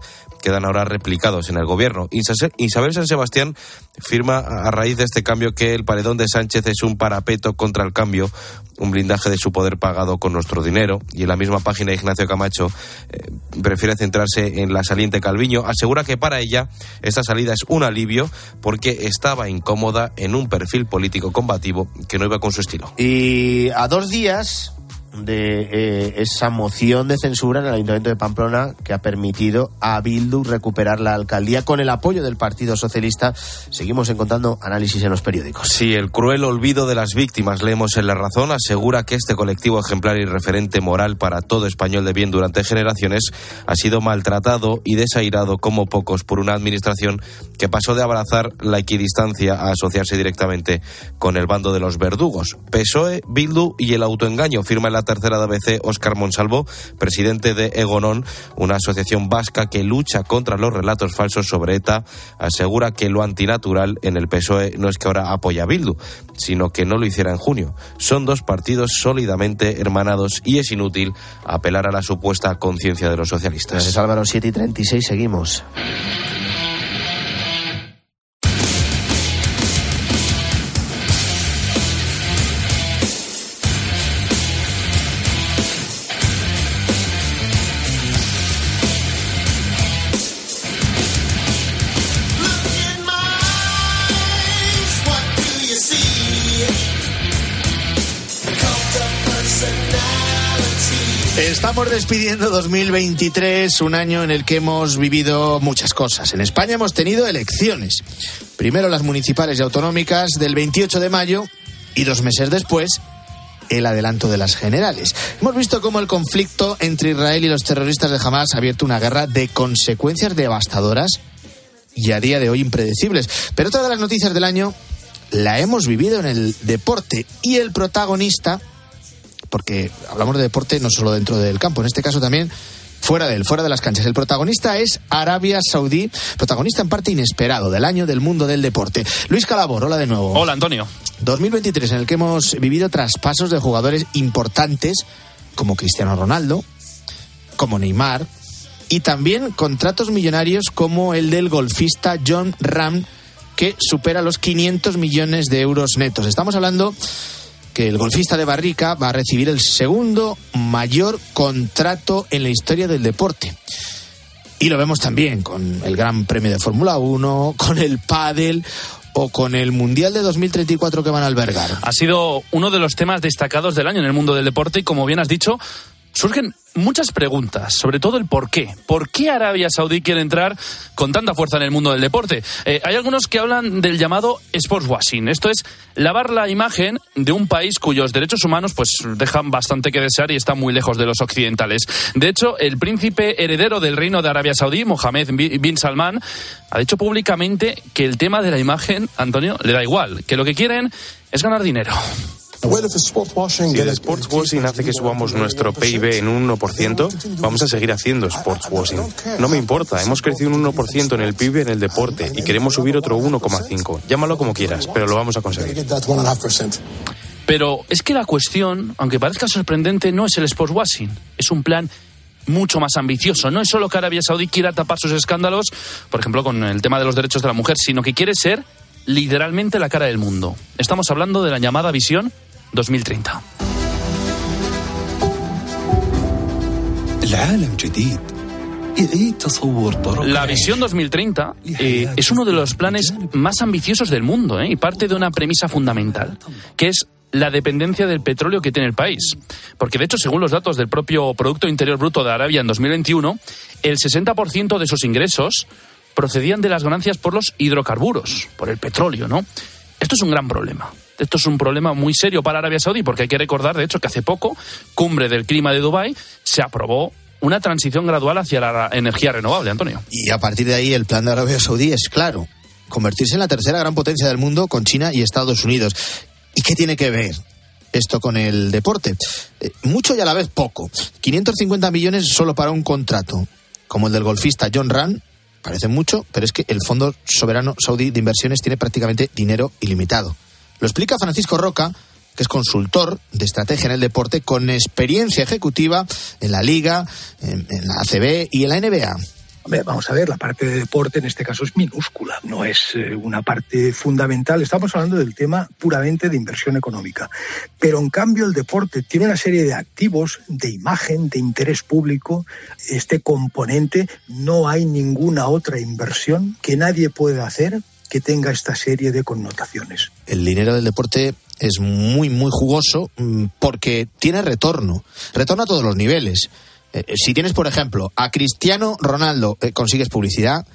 quedan ahora replicados en el gobierno. Isabel San Sebastián firma a raíz de este cambio que el paredón de Sánchez es un parapeto contra el cambio, un blindaje de su poder pagado con nuestro dinero. Y en la misma página Ignacio Camacho eh, prefiere centrarse en la saliente Calviño. Asegura que para ella esta salida es un alivio porque estaba incómoda en un perfil político combativo que no iba con su estilo. Y a dos días de eh, esa moción de censura en el Ayuntamiento de Pamplona que ha permitido a Bildu recuperar la alcaldía con el apoyo del Partido Socialista. Seguimos encontrando análisis en los periódicos. Sí, el cruel olvido de las víctimas, leemos en La Razón, asegura que este colectivo ejemplar y referente moral para todo español de bien durante generaciones ha sido maltratado y desairado como pocos por una administración que pasó de abrazar la equidistancia a asociarse directamente con el bando de los verdugos. PSOE, Bildu y el autoengaño firma la tercera de ABC, Óscar Monsalvo, presidente de Egonón, una asociación vasca que lucha contra los relatos falsos sobre ETA, asegura que lo antinatural en el PSOE no es que ahora apoya a Bildu, sino que no lo hiciera en junio. Son dos partidos sólidamente hermanados y es inútil apelar a la supuesta conciencia de los socialistas. Gracias Álvaro, 7 y 36, seguimos. Estamos despidiendo 2023, un año en el que hemos vivido muchas cosas. En España hemos tenido elecciones. Primero las municipales y autonómicas del 28 de mayo y dos meses después el adelanto de las generales. Hemos visto cómo el conflicto entre Israel y los terroristas de Hamas ha abierto una guerra de consecuencias devastadoras y a día de hoy impredecibles. Pero todas las noticias del año la hemos vivido en el deporte y el protagonista porque hablamos de deporte no solo dentro del campo, en este caso también fuera de él, fuera de las canchas. El protagonista es Arabia Saudí, protagonista en parte inesperado del año del mundo del deporte. Luis Calabor, hola de nuevo. Hola, Antonio. 2023 en el que hemos vivido traspasos de jugadores importantes como Cristiano Ronaldo, como Neymar y también contratos millonarios como el del golfista John Ram que supera los 500 millones de euros netos. Estamos hablando que el golfista de Barrica va a recibir el segundo mayor contrato en la historia del deporte. Y lo vemos también con el Gran Premio de Fórmula 1, con el pádel o con el Mundial de 2034 que van a albergar. Ha sido uno de los temas destacados del año en el mundo del deporte y como bien has dicho, surgen muchas preguntas, sobre todo el por qué. ¿Por qué Arabia Saudí quiere entrar con tanta fuerza en el mundo del deporte? Eh, hay algunos que hablan del llamado sportswashing. Esto es lavar la imagen de un país cuyos derechos humanos pues dejan bastante que desear y están muy lejos de los occidentales. De hecho, el príncipe heredero del reino de Arabia Saudí, Mohammed bin Salman, ha dicho públicamente que el tema de la imagen, Antonio, le da igual, que lo que quieren es ganar dinero. Si el sportswashing hace que subamos nuestro PIB en un 1%, vamos a seguir haciendo sportswashing. No me importa, hemos crecido un 1% en el PIB en el deporte y queremos subir otro 1,5%. Llámalo como quieras, pero lo vamos a conseguir. Pero es que la cuestión, aunque parezca sorprendente, no es el sportswashing, es un plan mucho más ambicioso. No es solo que Arabia Saudí quiera tapar sus escándalos, por ejemplo, con el tema de los derechos de la mujer, sino que quiere ser literalmente la cara del mundo. Estamos hablando de la llamada visión 2030. La Visión 2030 eh, es uno de los planes más ambiciosos del mundo eh, y parte de una premisa fundamental, que es la dependencia del petróleo que tiene el país. Porque, de hecho, según los datos del propio Producto Interior Bruto de Arabia en 2021, el 60% de esos ingresos procedían de las ganancias por los hidrocarburos, por el petróleo, ¿no? Esto es un gran problema. Esto es un problema muy serio para Arabia Saudí porque hay que recordar, de hecho, que hace poco, cumbre del clima de Dubái, se aprobó una transición gradual hacia la energía renovable, Antonio. Y a partir de ahí el plan de Arabia Saudí es claro, convertirse en la tercera gran potencia del mundo con China y Estados Unidos. ¿Y qué tiene que ver esto con el deporte. Eh, mucho y a la vez poco. 550 millones solo para un contrato, como el del golfista John Ran, parece mucho, pero es que el Fondo Soberano Saudí de Inversiones tiene prácticamente dinero ilimitado. Lo explica Francisco Roca, que es consultor de estrategia en el deporte con experiencia ejecutiva en la Liga, en, la ACB y en la NBA. Vamos a ver, la parte de deporte en este caso es minúscula, no es eh, una parte fundamental. Estamos hablando del tema puramente de inversión económica. Pero en cambio el deporte tiene una serie de activos, de imagen, de interés público. Este componente, no hay ninguna otra inversión que nadie pueda hacer que tenga esta serie de connotaciones. El dinero del deporte es muy, muy jugoso mm, porque tiene retorno. Retorno a todos los niveles. Eh, si tienes, por ejemplo, a Cristiano Ronaldo, eh, consigues publicidad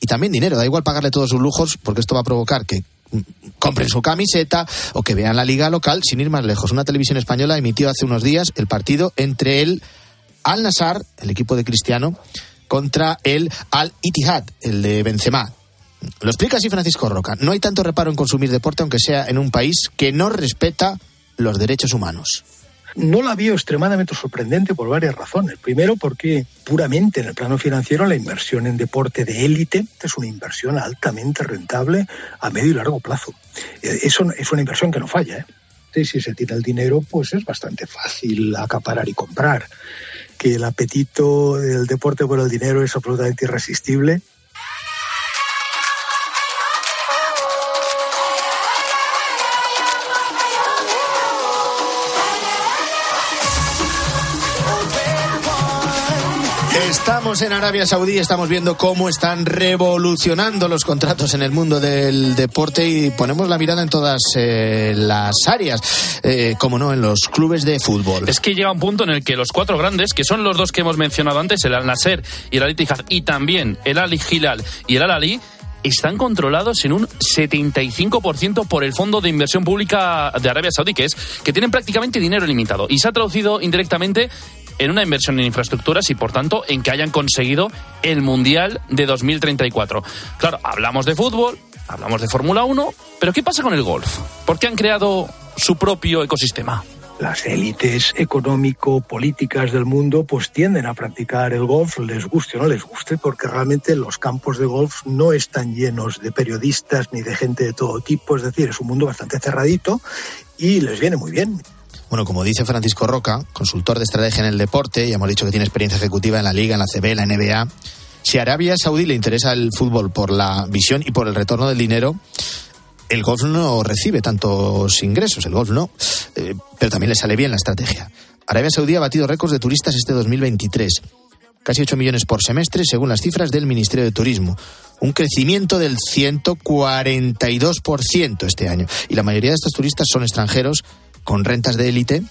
y también dinero. Da igual pagarle todos sus lujos porque esto va a provocar que mm, compren su camiseta o que vean la liga local sin ir más lejos. Una televisión española emitió hace unos días el partido entre el Al Nassr, el equipo de Cristiano, contra el Al Ittihad, el de Benzema. Lo explica así Francisco Roca. No hay tanto reparo en consumir deporte aunque sea en un país que no respeta los derechos humanos no la veo extremadamente sorprendente por varias razones. Primero, porque puramente en el plano financiero la inversión en deporte de élite es una inversión altamente rentable a medio y largo plazo. Eh, eso es una inversión que no falla. ¿eh? Si se tiene el dinero, pues es bastante fácil acaparar y comprar. Que el apetito del deporte por el dinero es absolutamente irresistible, Estamos en Arabia Saudí, estamos viendo cómo están revolucionando los contratos en el mundo del deporte y ponemos la mirada en todas eh, las áreas, eh, como no, en los clubes de fútbol. Es que llega un punto en el que los cuatro grandes, que son los dos que hemos mencionado antes, el Al Nasser y el Al Ittihad, y también el Al Hilal y el Al Ali, están controlados en un 75% por el Fondo de Inversión Pública de Arabia Saudí, que es que tienen prácticamente dinero limitado. Y se ha traducido indirectamente en una inversión en infraestructuras y, por tanto, en que hayan conseguido el Mundial de 2034. Claro, hablamos de fútbol, hablamos de Fórmula 1, pero ¿qué pasa con el golf? ¿Por qué han creado su propio ecosistema? las élites económico-políticas del mundo pues tienden a practicar el golf, les guste o no les guste, porque realmente los campos de golf no están llenos de periodistas ni de gente de todo tipo, es decir, es un mundo bastante cerradito y les viene muy bien. Bueno, como dice Francisco Roca, consultor de estrategia en el deporte, y hemos dicho que tiene experiencia ejecutiva en la Liga, en la CB, en la NBA, si a Arabia Saudí le interesa el fútbol por la visión y por el retorno del dinero, el golf no recibe tantos ingresos, el golf no, eh, pero también le sale bien la estrategia. Arabia Saudí ha batido récords de turistas este 2023, casi 8 millones por semestre según las cifras del Ministerio de Turismo, un crecimiento del 142% este año. Y la mayoría de estos turistas son extranjeros con rentas de élite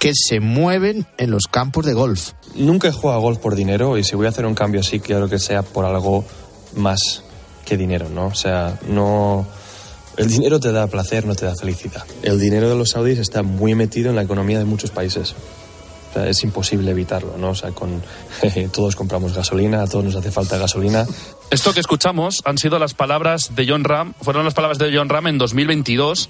que se mueven en los campos de golf. Nunca he jugado a golf por dinero y si voy a hacer un cambio así, quiero que sea por algo más que dinero, ¿no? O sea, no... El dinero te da placer, no te da felicidad. El dinero de los saudíes está muy metido en la economía de muchos países. O sea, es imposible evitarlo, ¿no? O sea, con, todos compramos gasolina, a todos nos hace falta gasolina. Esto que escuchamos han sido las palabras de John Ram, fueron las palabras de John Ram en 2022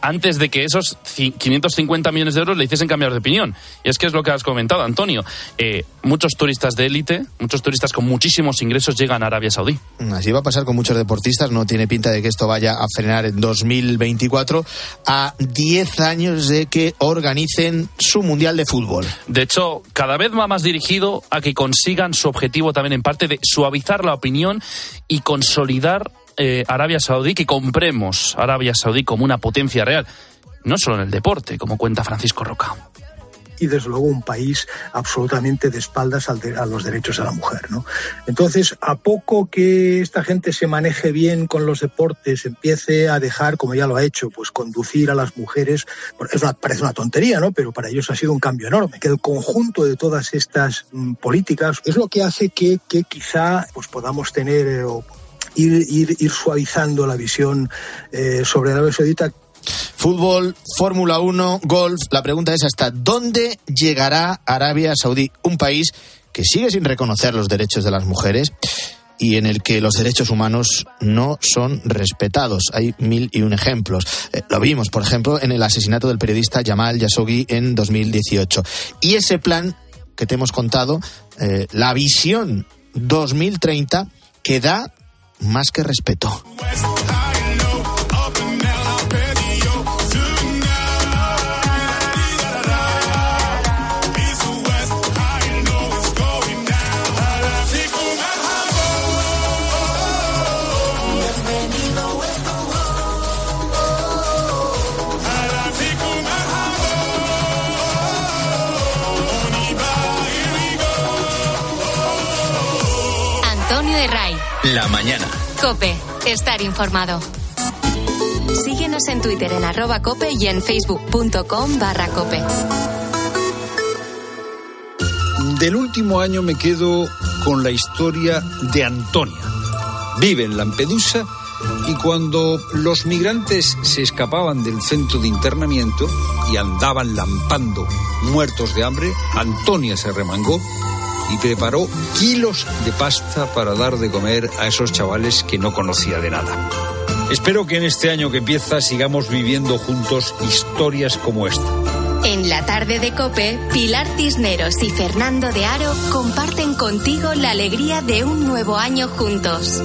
antes de que esos 550 millones de euros le hiciesen cambiar de opinión. Y es que es lo que has comentado, Antonio. Eh, muchos turistas de élite, muchos turistas con muchísimos ingresos llegan a Arabia Saudí. Así va a pasar con muchos deportistas. No tiene pinta de que esto vaya a frenar en 2024 a 10 años de que organicen su Mundial de Fútbol. De hecho, cada vez va más dirigido a que consigan su objetivo también en parte de suavizar la opinión y consolidar eh, Arabia Saudí, que compremos Arabia Saudí como una potencia real, no solo en el deporte, como cuenta Francisco Roca y desde luego un país absolutamente de espaldas a los derechos de la mujer. ¿no? Entonces, a poco que esta gente se maneje bien con los deportes, empiece a dejar, como ya lo ha hecho, pues conducir a las mujeres, es parece una tontería, ¿no? pero para ellos ha sido un cambio enorme. Que el conjunto de todas estas mm, políticas es lo que hace que, que quizá pues, podamos tener eh, ir, ir, suavizando la visión eh, sobre Arabia Saudita Fútbol, Fórmula 1, golf. La pregunta es hasta dónde llegará Arabia Saudí, un país que sigue sin reconocer los derechos de las mujeres y en el que los derechos humanos no son respetados. Hay mil y un ejemplos. Eh, lo vimos, por ejemplo, en el asesinato del periodista Jamal Khashoggi en 2018. Y ese plan que te hemos contado, eh, la visión 2030, que da más que respeto. La mañana. Cope. Estar informado. Síguenos en Twitter en arroba cope y en facebook.com barra cope. Del último año me quedo con la historia de Antonia. Vive en Lampedusa y cuando los migrantes se escapaban del centro de internamiento y andaban lampando muertos de hambre, Antonia se remangó y preparó kilos de pasta para dar de comer a esos chavales que no conocía de nada. Espero que en este año que empieza sigamos viviendo juntos historias como esta. En la tarde de Cope, Pilar Cisneros y Fernando de Aro comparten contigo la alegría de un nuevo año juntos.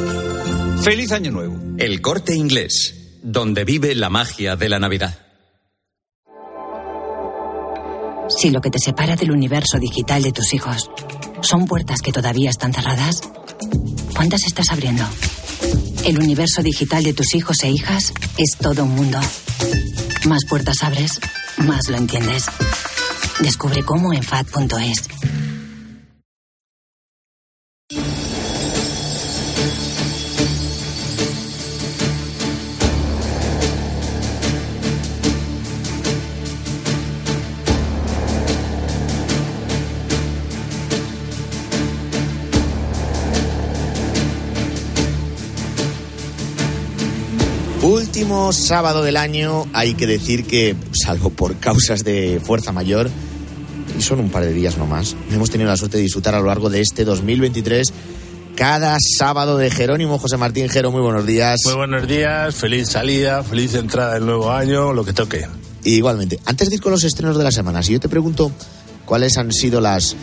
Feliz año nuevo. El corte inglés, donde vive la magia de la Navidad. Si lo que te separa del universo digital de tus hijos son puertas que todavía están cerradas, ¿cuántas estás abriendo? El universo digital de tus hijos e hijas es todo un mundo. Más puertas abres, más lo entiendes. Descubre cómo en FAD.es. Último sábado del año, hay que decir que, salvo por causas de fuerza mayor, y son un par de días nomás, hemos tenido la suerte de disfrutar a lo largo de este 2023 cada sábado de Jerónimo José Martín Jero. Muy buenos días. Muy buenos días, feliz salida, feliz entrada del nuevo año, lo que toque. Igualmente, antes de ir con los estrenos de la semana, si yo te pregunto cuáles han sido las eh,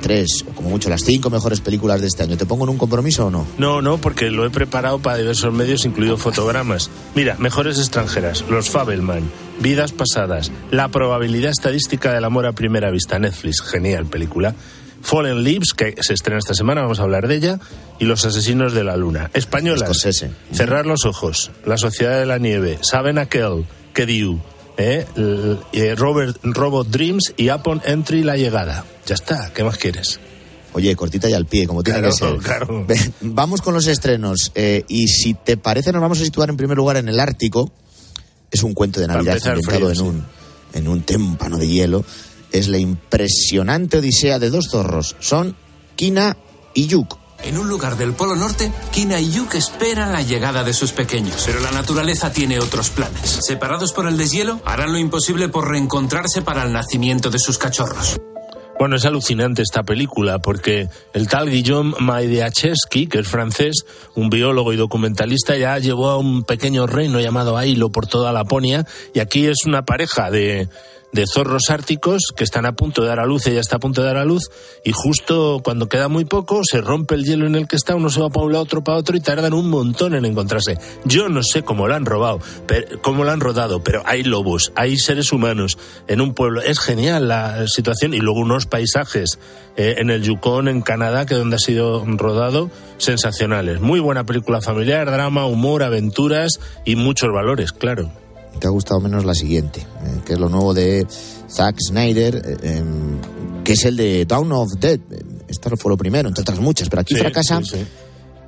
tres o como mucho las cinco mejores películas de este año, ¿te pongo en un compromiso o no? No, no, porque lo he preparado para diversos medios, incluidos fotogramas. Mira, mejores extranjeras, Los Fabelman, Vidas Pasadas, La probabilidad estadística del amor a primera vista, Netflix, genial película. Fallen Leaves, que se estrena esta semana, vamos a hablar de ella, y Los Asesinos de la Luna. Españolas. Cerrar los ojos, La Sociedad de la Nieve, Saben Aquel, Que Diu, eh, eh, Robert, Robot Dreams y Upon Entry La Llegada. Ya está, ¿qué más quieres? Oye, cortita y al pie, como tiene Claro, que ser. claro. Vamos con los estrenos. eh, y si te parece, nos vamos a situar en primer lugar en el Ártico. Es un cuento de Navidad ambientado en, un, en un témpano de hielo. Es la impresionante odisea de dos zorros. Son Kina y Yuk. En un lugar del Polo Norte, Kina y Yuk esperan la llegada de sus pequeños, pero la naturaleza tiene otros planes. Separados por el deshielo, harán lo imposible por reencontrarse para el nacimiento de sus cachorros. Bueno, es alucinante esta película porque el tal Guillaume Maideachevski, que es francés, un biólogo y documentalista, ya llevó a un pequeño reino llamado Ailo por toda Laponia y aquí es una pareja de, de zorros árticos que están a punto de dar a luz, ella está a punto de dar a luz y justo cuando queda muy poco se rompe el hielo en el que está, uno se va para un lado, otro para otro y tardan un montón en encontrarse. Yo no sé cómo lo han robado, pero, cómo lo han rodado, pero hay lobos, hay seres humanos en un pueblo. Es genial la situación y luego unos paisajes eh, en el Yukon, en Canadá, que donde ha sido rodado, sensacionales. Muy buena película familiar, drama, humor, aventuras y muchos valores, claro. Te ha gustado menos la siguiente, eh, que es lo nuevo de Zack Snyder, eh, em, que es el de Dawn of Dead. Esto fue lo primero, entre otras muchas, pero aquí Sí, fracasa sí, sí.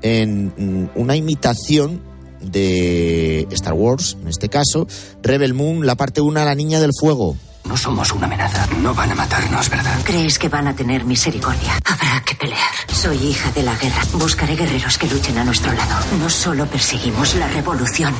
en una imitación de Star Wars, en este caso, Rebel Moon, la parte 1, La Niña del Fuego. No somos una amenaza. No van a matarnos, ¿verdad? ¿Crees que van a tener misericordia? Habrá que pelear. Soy hija de la guerra. Buscaré guerreros que luchen a nuestro lado. No solo perseguimos la revolución.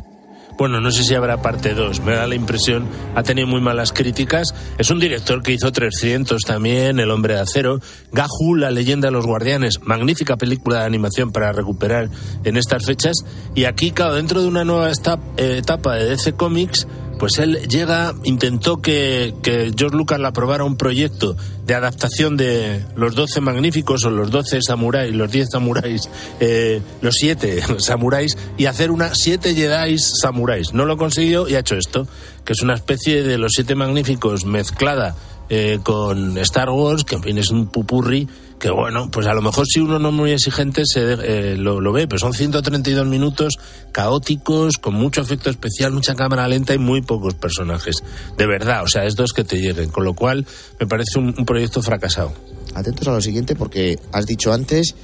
Bueno, no sé si habrá parte 2, me da la impresión, ha tenido muy malas críticas. Es un director que hizo 300 también, El hombre de acero, Gahu, La leyenda de los guardianes, magnífica película de animación para recuperar en estas fechas. Y aquí, claro, dentro de una nueva eh, etapa de DC Comics, pues él llega, intentó que, George Lucas le aprobara un proyecto de adaptación de Los Doce Magníficos o Los Doce Samuráis, los Diez Samuráis, eh, los Siete Samuráis y hacer una Siete Jedi Samuráis. No lo consiguió y ha hecho esto, que es una especie de Los Siete Magníficos mezclada eh, con Star Wars, que en fin es un pupurri que bueno, pues a lo mejor si uno no es muy exigente se eh, lo, ve, pero son 132 minutos caóticos, con mucho efecto especial, mucha cámara lenta y muy pocos personajes. De verdad, o sea, es dos que te lleguen, con lo cual me parece un, proyecto fracasado. Atentos a lo siguiente porque has dicho antes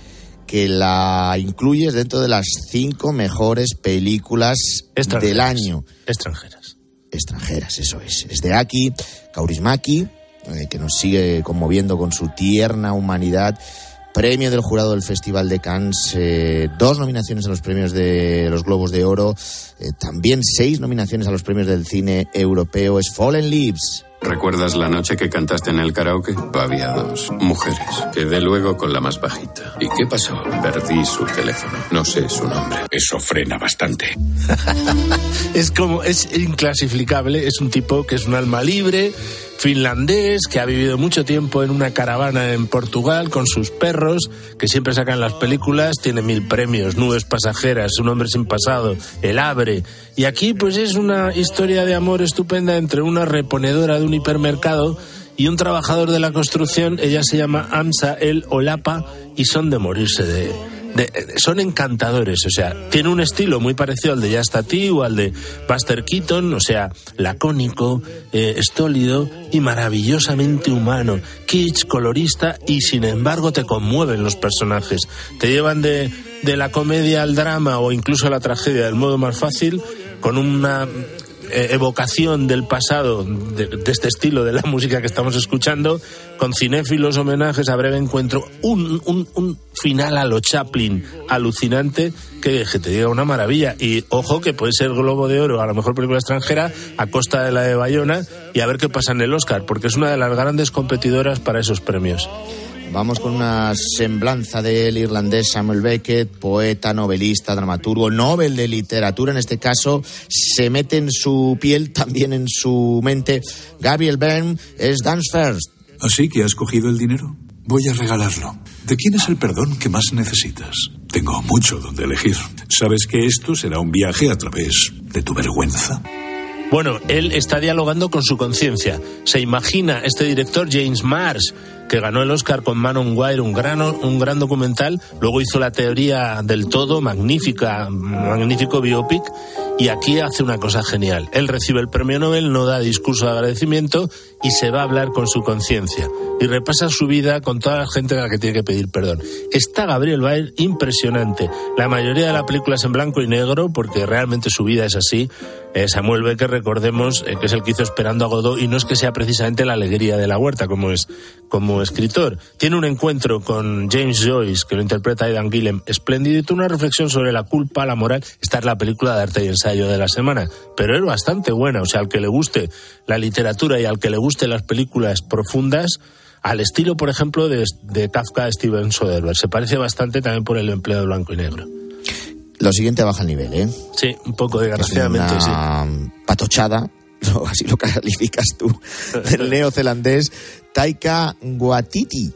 que la incluyes dentro de las cinco mejores películas del año. Extranjeras. Extranjeras, eso es. Es de Aki, Kaurismaki, eh, que nos sigue conmoviendo con su tierna humanidad. Premio del jurado del Festival de Cannes, eh, dos nominaciones a los premios de los Globos de Oro, eh, también seis nominaciones a los premios del cine europeo. Es Fallen Leaves. ¿Recuerdas la noche que cantaste en el karaoke? Había dos mujeres. Quedé luego con la más bajita. ¿Y qué pasó? Perdí su teléfono. No sé su nombre. Eso frena bastante. es como, es inclasificable. Es un tipo que es un alma libre finlandés que ha vivido mucho tiempo en una caravana en Portugal con sus perros, que siempre sacan las películas, tiene mil premios, nubes pasajeras, un hombre sin pasado, el abre. Y aquí pues es una historia de amor estupenda entre una reponedora de un hipermercado y un trabajador de la construcción, ella se llama Amsa El Olapa y son de morirse de son encantadores, o sea, tiene un estilo muy parecido al de Just o al de Buster Keaton, o sea, lacónico, eh, estólido y maravillosamente humano, kitsch, colorista y sin embargo te conmueven los personajes, te llevan de, de la comedia al drama o incluso a la tragedia del modo más fácil con una eh, evocación del pasado de, este estilo de la música que estamos escuchando, con cinéfilos homenajes a breve encuentro, un, un, final a lo Chaplin alucinante que, te diga una maravilla. Y ojo que puede ser Globo de Oro a la mejor película extranjera a costa de la de Bayona y a ver qué pasa en el Oscar, porque es una de las grandes competidoras para esos premios. Vamos con una semblanza del irlandés Samuel Beckett, poeta, novelista, dramaturgo, Nobel de literatura en este caso, se mete en su piel, también en su mente. Gabriel Byrne es Dance First. ¿Así que has cogido el dinero? Voy a regalarlo. ¿De quién es el perdón que más necesitas? Tengo mucho donde elegir. ¿Sabes que esto será un viaje a través de tu vergüenza? Bueno, él está dialogando con su conciencia. Se imagina este director James Mars que ganó el Oscar con Manon Wire, un gran, un gran documental. Luego hizo La teoría del todo, magnífica, magnífico biopic. Y aquí hace una cosa genial. Él recibe el premio Nobel, no da discurso de agradecimiento y se va a hablar con su conciencia. Y repasa su vida con toda la gente a la que tiene que pedir perdón. Está Gabriel Baer impresionante. La mayoría de la película es en blanco y negro porque realmente su vida es así. Eh, Samuel Becker, recordemos, eh, que es el que hizo Esperando a Godot y no es que sea precisamente la alegría de la huerta como es como escritor. Tiene un encuentro con James Joyce, que lo interpreta Aidan Gillem, espléndido y tiene una reflexión sobre la culpa, la moral. Esta es la película de arte y ensayo de la semana, pero es bastante buena. O sea, al que le guste la literatura y al que le guste las películas profundas, al estilo, por ejemplo, de, de Kafka Steven Soderbergh. Se parece bastante también por el empleo de blanco y negro. Lo siguiente baja el nivel, ¿eh? Sí, un poco desgraciadamente, una Patochada, así lo calificas tú, del neozelandés Taika Guatiti.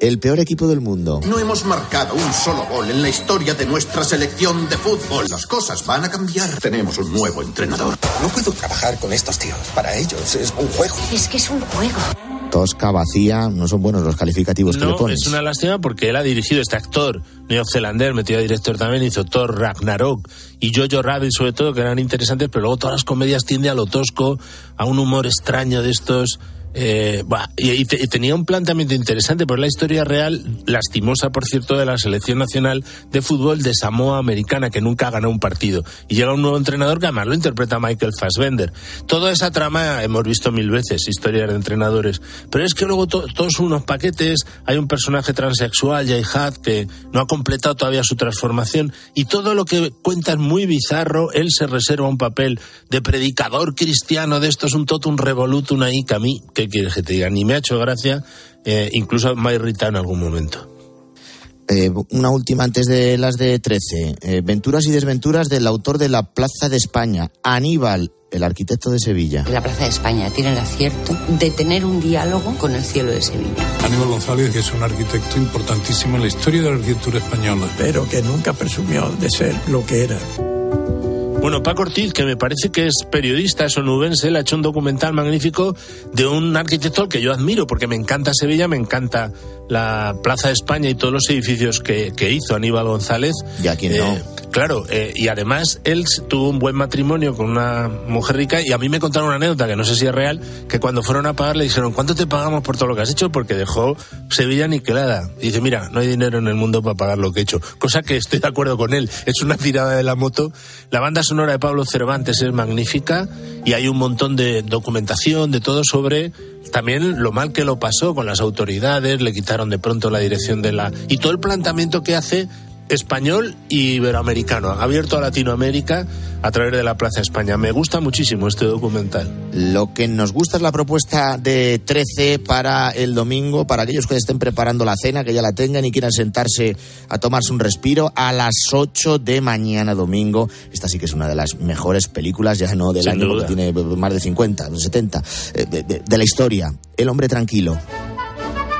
El peor equipo del mundo. No hemos marcado un solo gol en la historia de nuestra selección de fútbol. Las cosas van a cambiar. Tenemos un nuevo entrenador. No puedo trabajar con estos tíos. Para ellos es un juego. Es que es un juego tosca, vacía, no son buenos los calificativos que le pones. Es una lástima porque él ha dirigido este actor neozelandés, metido a director también, hizo Thor Ragnarok y Jojo Rabbit sobre todo, que eran interesantes, pero luego todas las comedias tienden a lo tosco, a un humor extraño de estos Eh, y, tenía un planteamiento interesante, por la historia real, lastimosa, por cierto, de la selección nacional de fútbol de Samoa Americana, que nunca ha ganado un partido. Y llega un nuevo entrenador que además lo interpreta Michael Fassbender. Toda esa trama hemos visto mil veces, historias de entrenadores. Pero es que luego todos son unos paquetes, hay un personaje transexual, Hutt, que no ha completado todavía su transformación, y todo lo que cuenta es muy bizarro. Él se reserva un papel de predicador cristiano, de esto es un totum revolutum ahí, que a mí, que quieres que te diga? Ni me ha hecho gracia, eh, incluso me ha irritado en algún momento. Eh, una última antes de las de 13. Eh, Venturas y desventuras del autor de La Plaza de España, Aníbal, el arquitecto de Sevilla. La Plaza de España tiene el acierto de tener un diálogo con el cielo de Sevilla. Aníbal González es un arquitecto importantísimo en la historia de la arquitectura española. Pero que nunca presumió de ser lo que era. Bueno, Paco Ortiz, que me parece que es periodista sonubense, le ha hecho un documental magnífico de un arquitecto al que yo admiro, porque me encanta Sevilla, me encanta la Plaza de España y todos los edificios que, hizo Aníbal González. Ya quien no. Eh, claro, eh, y además él tuvo un buen matrimonio con una mujer rica y a mí me contaron una anécdota que no sé si es real, que cuando fueron a pagar le dijeron, ¿cuánto te pagamos por todo lo que has hecho? Porque dejó Sevilla aniquilada. Y dice, mira, no hay dinero en el mundo para pagar lo que he hecho. Cosa que estoy de acuerdo con él. Es una tirada de la moto. La banda sonora de Pablo Cervantes es magnífica y hay un montón de documentación, de todo sobre también lo mal que lo pasó con las autoridades, le quitaron de pronto la dirección de la... y todo el planteamiento que hace español y iberoamericano, abierto a Latinoamérica a través de la Plaza España. Me gusta muchísimo este documental. Lo que nos gusta es la propuesta de 13 para el domingo, para aquellos que estén preparando la cena, que ya la tengan y quieran sentarse a tomarse un respiro a las 8 de mañana domingo. Esta sí que es una de las mejores películas, ya no del año, porque tiene más de 50, 70, eh, de la historia. El hombre tranquilo.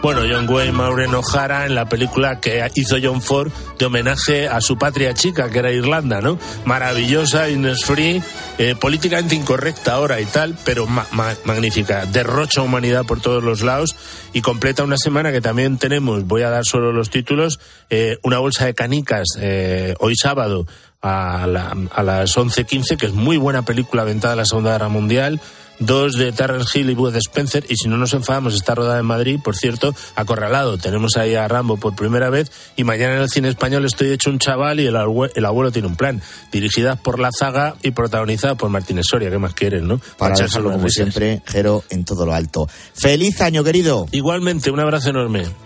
Bueno, John Wayne Maureen O'Hara en la película que hizo John Ford de homenaje a su patria chica, que era Irlanda, ¿no? Maravillosa, Free, eh, políticamente incorrecta ahora y tal, pero magnífica. Derrocha humanidad por todos los lados y completa una semana que también tenemos, voy a dar solo los títulos, eh, una bolsa de canicas eh, hoy sábado a, a las 11.15, que es muy buena película aventada en la Segunda Guerra Mundial dos de Terrence Hill y Bud Spencer, y si no nos enfadamos, está rodada en Madrid, por cierto, acorralado. Tenemos ahí a Rambo por primera vez, y mañana en el cine español estoy hecho un chaval y el, abuelo, tiene un plan. Dirigidas por La Zaga y protagonizada por Martínez Soria, ¿qué más quieren, no? Para, dejarlo como siempre, Jero, en todo lo alto. ¡Feliz año, querido! Igualmente, un abrazo enorme.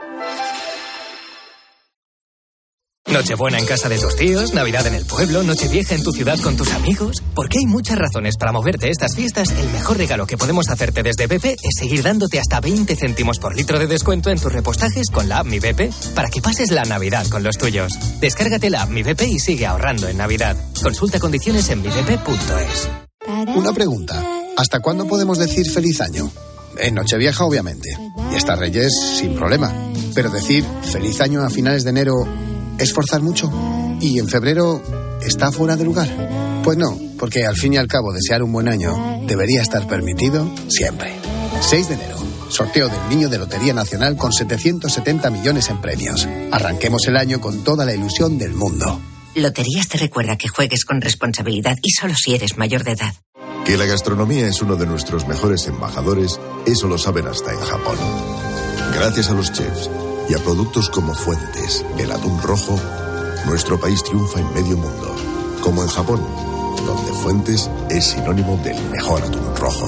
Nochebuena en casa de tus tíos, Navidad en el pueblo, Nochevieja en tu ciudad con tus amigos. Porque hay muchas razones para moverte estas fiestas, el mejor regalo que podemos hacerte desde BP es seguir dándote hasta 20 céntimos por litro de descuento en tus repostajes con la app Mi BP para que pases la Navidad con los tuyos. Descárgate la app Mi BP y sigue ahorrando en Navidad. Consulta condiciones en mibp.es. Una pregunta. ¿Hasta cuándo podemos decir feliz año? En Nochevieja, obviamente. Y esta Reyes, sin problema. Pero decir feliz año a finales de enero esforzar mucho? ¿Y en febrero está fuera de lugar? Pues no, porque al fin y al cabo desear un buen año debería estar permitido siempre. 6 de enero, sorteo del Niño de Lotería Nacional con 770 millones en premios. Arranquemos el año con toda la ilusión del mundo. Loterías te recuerda que juegues con responsabilidad y solo si eres mayor de edad. Que la gastronomía es uno de nuestros mejores embajadores, eso lo saben hasta en Japón. Gracias a los chefs y a productos como Fuentes, el atún rojo, nuestro país triunfa en medio mundo, como en Japón, donde Fuentes es sinónimo del mejor atún rojo.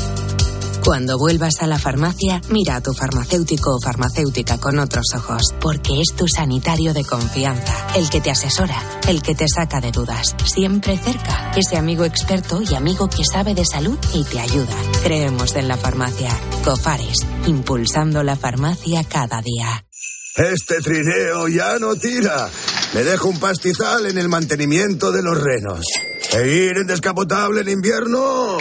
Cuando vuelvas a la farmacia, mira a tu farmacéutico o farmacéutica con otros ojos, porque es tu sanitario de confianza, el que te asesora, el que te saca de dudas, siempre cerca, ese amigo experto y amigo que sabe de salud y te ayuda. Creemos en la farmacia. Cofares, impulsando la farmacia cada día. Este trineo ya no tira. Me dejo un pastizal en el mantenimiento de los renos. ¿E ir en descapotable en invierno?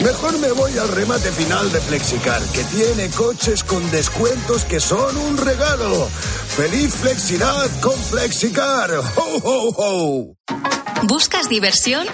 Mejor me voy al remate final de Flexicar, que tiene coches con descuentos que son un regalo. ¡Feliz Flexidad con Flexicar! ¡Ho, ho, ho! ¿Buscas diversión?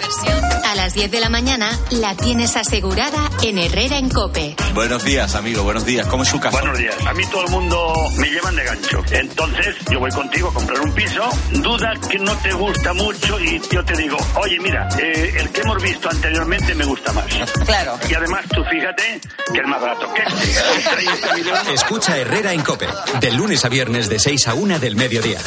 A las 10 de la mañana la tienes asegurada en Herrera en Cope. Buenos días, amigo, buenos días. ¿Cómo es su casa? Buenos días. A mí todo el mundo me llevan de gancho. Entonces yo voy contigo a comprar un piso, duda que no te gusta mucho y yo te digo, oye, mira, eh, el que hemos visto anteriormente me gusta más. Claro. Y además tú fíjate que es más barato que este. Con 30 millones. Escucha Herrera en Cope, de lunes a viernes de 6 a 1 del mediodía.